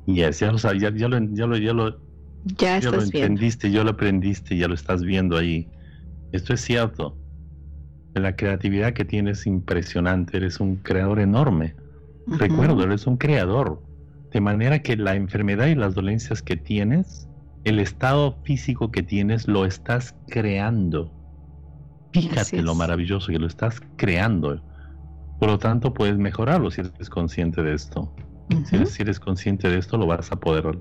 Y ya, lo, ya, ya, lo, ya lo, ya lo, ya, lo entendiste, ya lo aprendiste, ya lo estás viendo ahí. Esto es cierto. La creatividad que tienes es impresionante, eres un creador enorme. Recuerdo, eres un creador. De manera que la enfermedad y las dolencias que tienes, el estado físico que tienes, lo estás creando. Fíjate lo maravilloso que lo estás creando. Por lo tanto, puedes mejorarlo si eres consciente de esto. si, eres, consciente de esto, lo vas a poder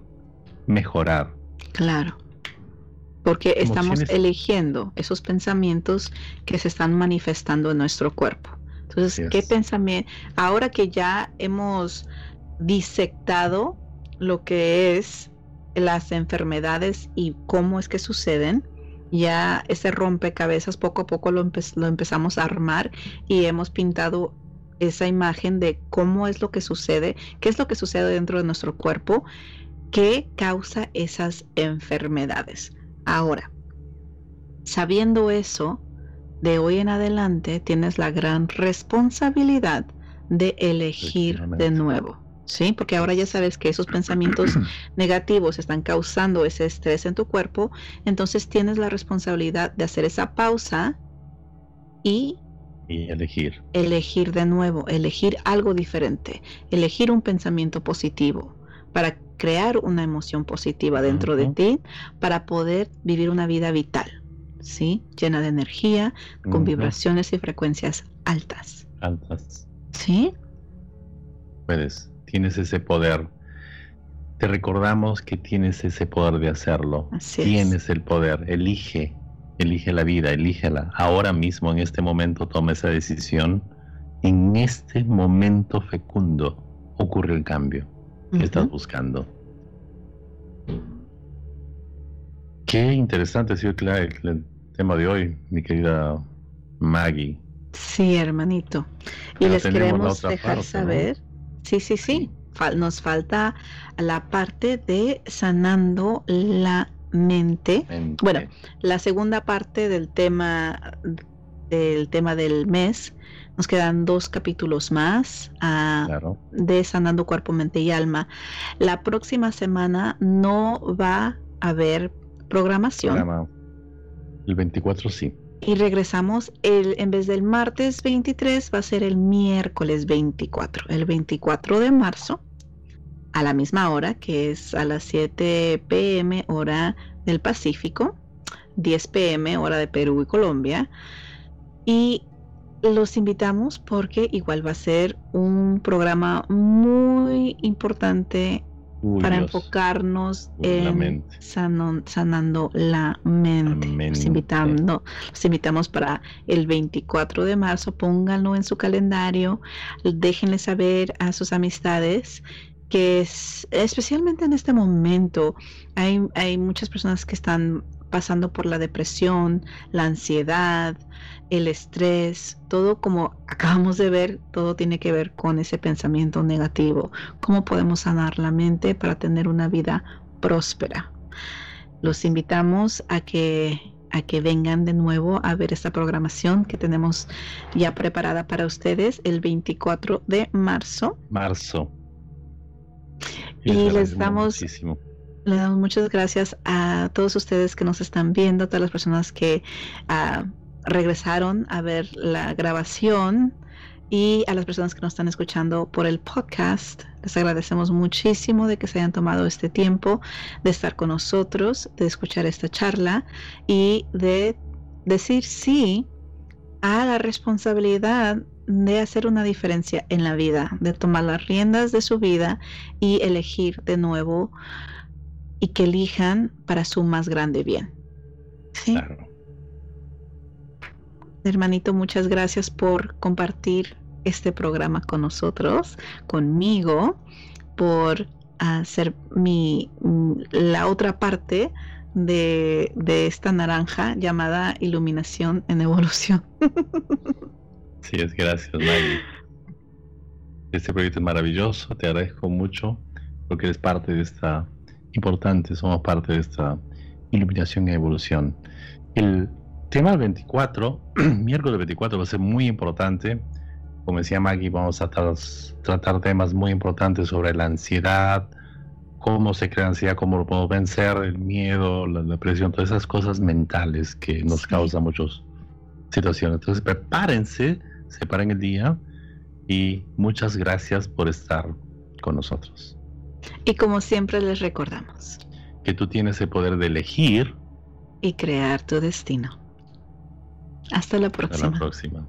mejorar. Claro. Porque estamos eligiendo esos pensamientos que se están manifestando en nuestro cuerpo. Entonces, ¿qué pensamiento? Ahora que ya hemos disectado lo que es las enfermedades y cómo es que suceden, ya ese rompecabezas poco a poco lo, lo empezamos a armar y hemos pintado esa imagen de cómo es lo que sucede, qué es lo que sucede dentro de nuestro cuerpo que causa esas enfermedades. Ahora, sabiendo eso, de hoy en adelante tienes la gran responsabilidad de elegir de nuevo. ¿sí? Porque ahora ya sabes que esos pensamientos negativos están causando ese estrés en tu cuerpo, entonces tienes la responsabilidad de hacer esa pausa y, elegir. Elegir de nuevo, elegir algo diferente, elegir un pensamiento positivo para crear una emoción positiva dentro de ti para poder vivir una vida vital, ¿sí? Llena de energía, con vibraciones y frecuencias altas. Altas. ¿Sí? Puedes, tienes ese poder. Te recordamos que tienes ese poder de hacerlo. tienes el poder, elige, elige la vida, elígela. Ahora mismo, en este momento, toma esa decisión. En este momento fecundo ocurre el cambio que estás buscando. Qué interesante sido el, tema de hoy, mi querida Maggie. Sí, hermanito. Y les queremos dejar saber. Sí, sí, sí. nos falta la parte de sanando la mente. Bueno, la segunda parte del tema del tema del mes. Nos quedan dos capítulos más ah, de Sanando Cuerpo, Mente y Alma. La próxima semana no va a haber programación. El 24 sí. Y regresamos, el, en vez del martes 23, va a ser el miércoles 24, el 24 de marzo, a la misma hora, que es a las 7 pm hora del Pacífico, 10 pm hora de Perú y Colombia. Y los invitamos porque igual va a ser un programa muy importante para enfocarnos en sanando la mente. Los, invitando, los invitamos para el 24 de marzo, pónganlo en su calendario, déjenle saber a sus amistades que es, especialmente en este momento hay, hay muchas personas que están pasando por la depresión, la ansiedad, el estrés, todo como acabamos de ver, todo tiene que ver con ese pensamiento negativo. ¿Cómo podemos sanar la mente para tener una vida próspera? Los invitamos a que a que vengan de nuevo a ver esta programación que tenemos ya preparada para ustedes el 24 de marzo. Marzo. Y, les damos le damos muchas gracias a todos ustedes que nos están viendo, a todas las personas que ah, regresaron a ver la grabación y a las personas que nos están escuchando por el podcast. Les agradecemos muchísimo de que se hayan tomado este tiempo de estar con nosotros, de escuchar esta charla y de decir sí a la responsabilidad de hacer una diferencia en la vida, de tomar las riendas de su vida y elegir de nuevo y que elijan para su más grande bien. ¿Sí? Hermanito, muchas gracias por compartir este programa con nosotros, conmigo, por hacer mi la otra parte de, de esta naranja llamada iluminación en evolución. Sí, es gracias, Maggie. Este proyecto es maravilloso, te agradezco mucho porque eres parte de esta importante, somos parte de esta iluminación y evolución. El tema 24, miércoles 24 va a ser muy importante. Como decía Maggie, vamos a tratar, temas muy importantes sobre la ansiedad, cómo se crea ansiedad, cómo lo podemos vencer, el miedo, la depresión, todas esas cosas mentales que nos causan muchas situaciones. Entonces prepárense, separen el día y muchas gracias por estar con nosotros. Y como siempre les recordamos. Que tú tienes el poder de elegir. Y crear tu destino. Hasta la próxima. Hasta la próxima.